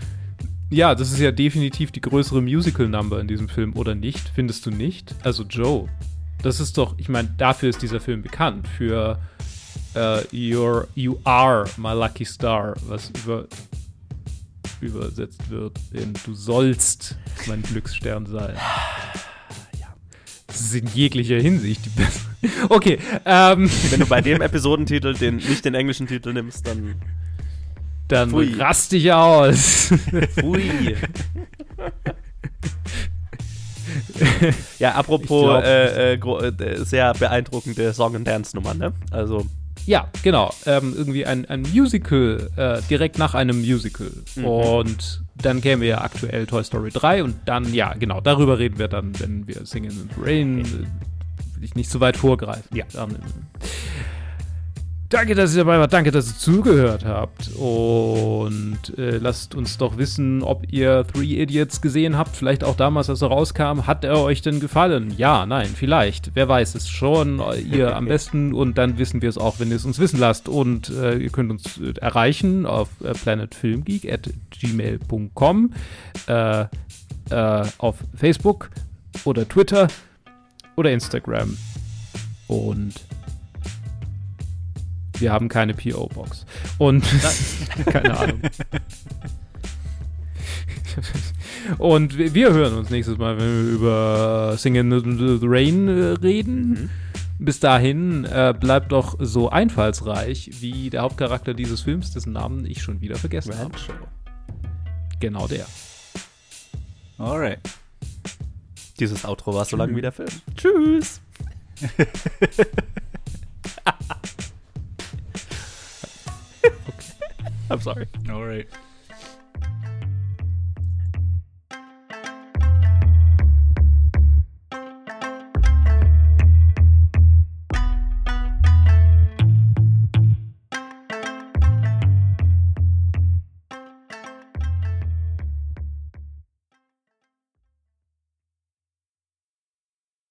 Ja, das ist ja definitiv die größere Musical-Number in diesem Film, oder nicht? Findest du nicht? Also Joe, das ist doch, ich meine, dafür ist dieser Film bekannt, für uh, You're, You Are My Lucky Star, was über übersetzt wird in Du sollst mein Glücksstern sein. Ja. Das ist in jeglicher Hinsicht die beste. Okay, ähm. Wenn du bei dem Episodentitel den, nicht den englischen Titel nimmst, dann. Dann Pfui. rast dich aus. Pfui. ja, apropos glaub, äh, äh, äh, sehr beeindruckende Song- and Dance-Nummer, ne? Also. Ja, genau. Ähm, irgendwie ein, ein Musical, äh, direkt nach einem Musical. Mhm. Und dann kämen wir ja aktuell Toy Story 3 und dann, ja, genau, darüber reden wir dann, wenn wir Singing in the Rain, äh, will ich nicht so weit vorgreifen. Ja. Dann, Danke, dass ihr dabei wart. Danke, dass ihr zugehört habt. Und äh, lasst uns doch wissen, ob ihr Three Idiots gesehen habt. Vielleicht auch damals, als er rauskam. Hat er euch denn gefallen? Ja, nein, vielleicht. Wer weiß es schon. Ihr am besten. Und dann wissen wir es auch, wenn ihr es uns wissen lasst. Und äh, ihr könnt uns äh, erreichen auf äh, planetfilmgeek at gmail.com, äh, äh, auf Facebook oder Twitter oder Instagram. Und wir haben keine PO-Box. Und keine Ahnung. Und wir hören uns nächstes Mal, wenn wir über Singing in the Rain äh, reden. Mhm. Bis dahin äh, bleibt doch so einfallsreich wie der Hauptcharakter dieses Films, dessen Namen ich schon wieder vergessen habe. Genau der. Alright. Dieses Outro war so lang wie der Film. Tschüss. I'm sorry. All right.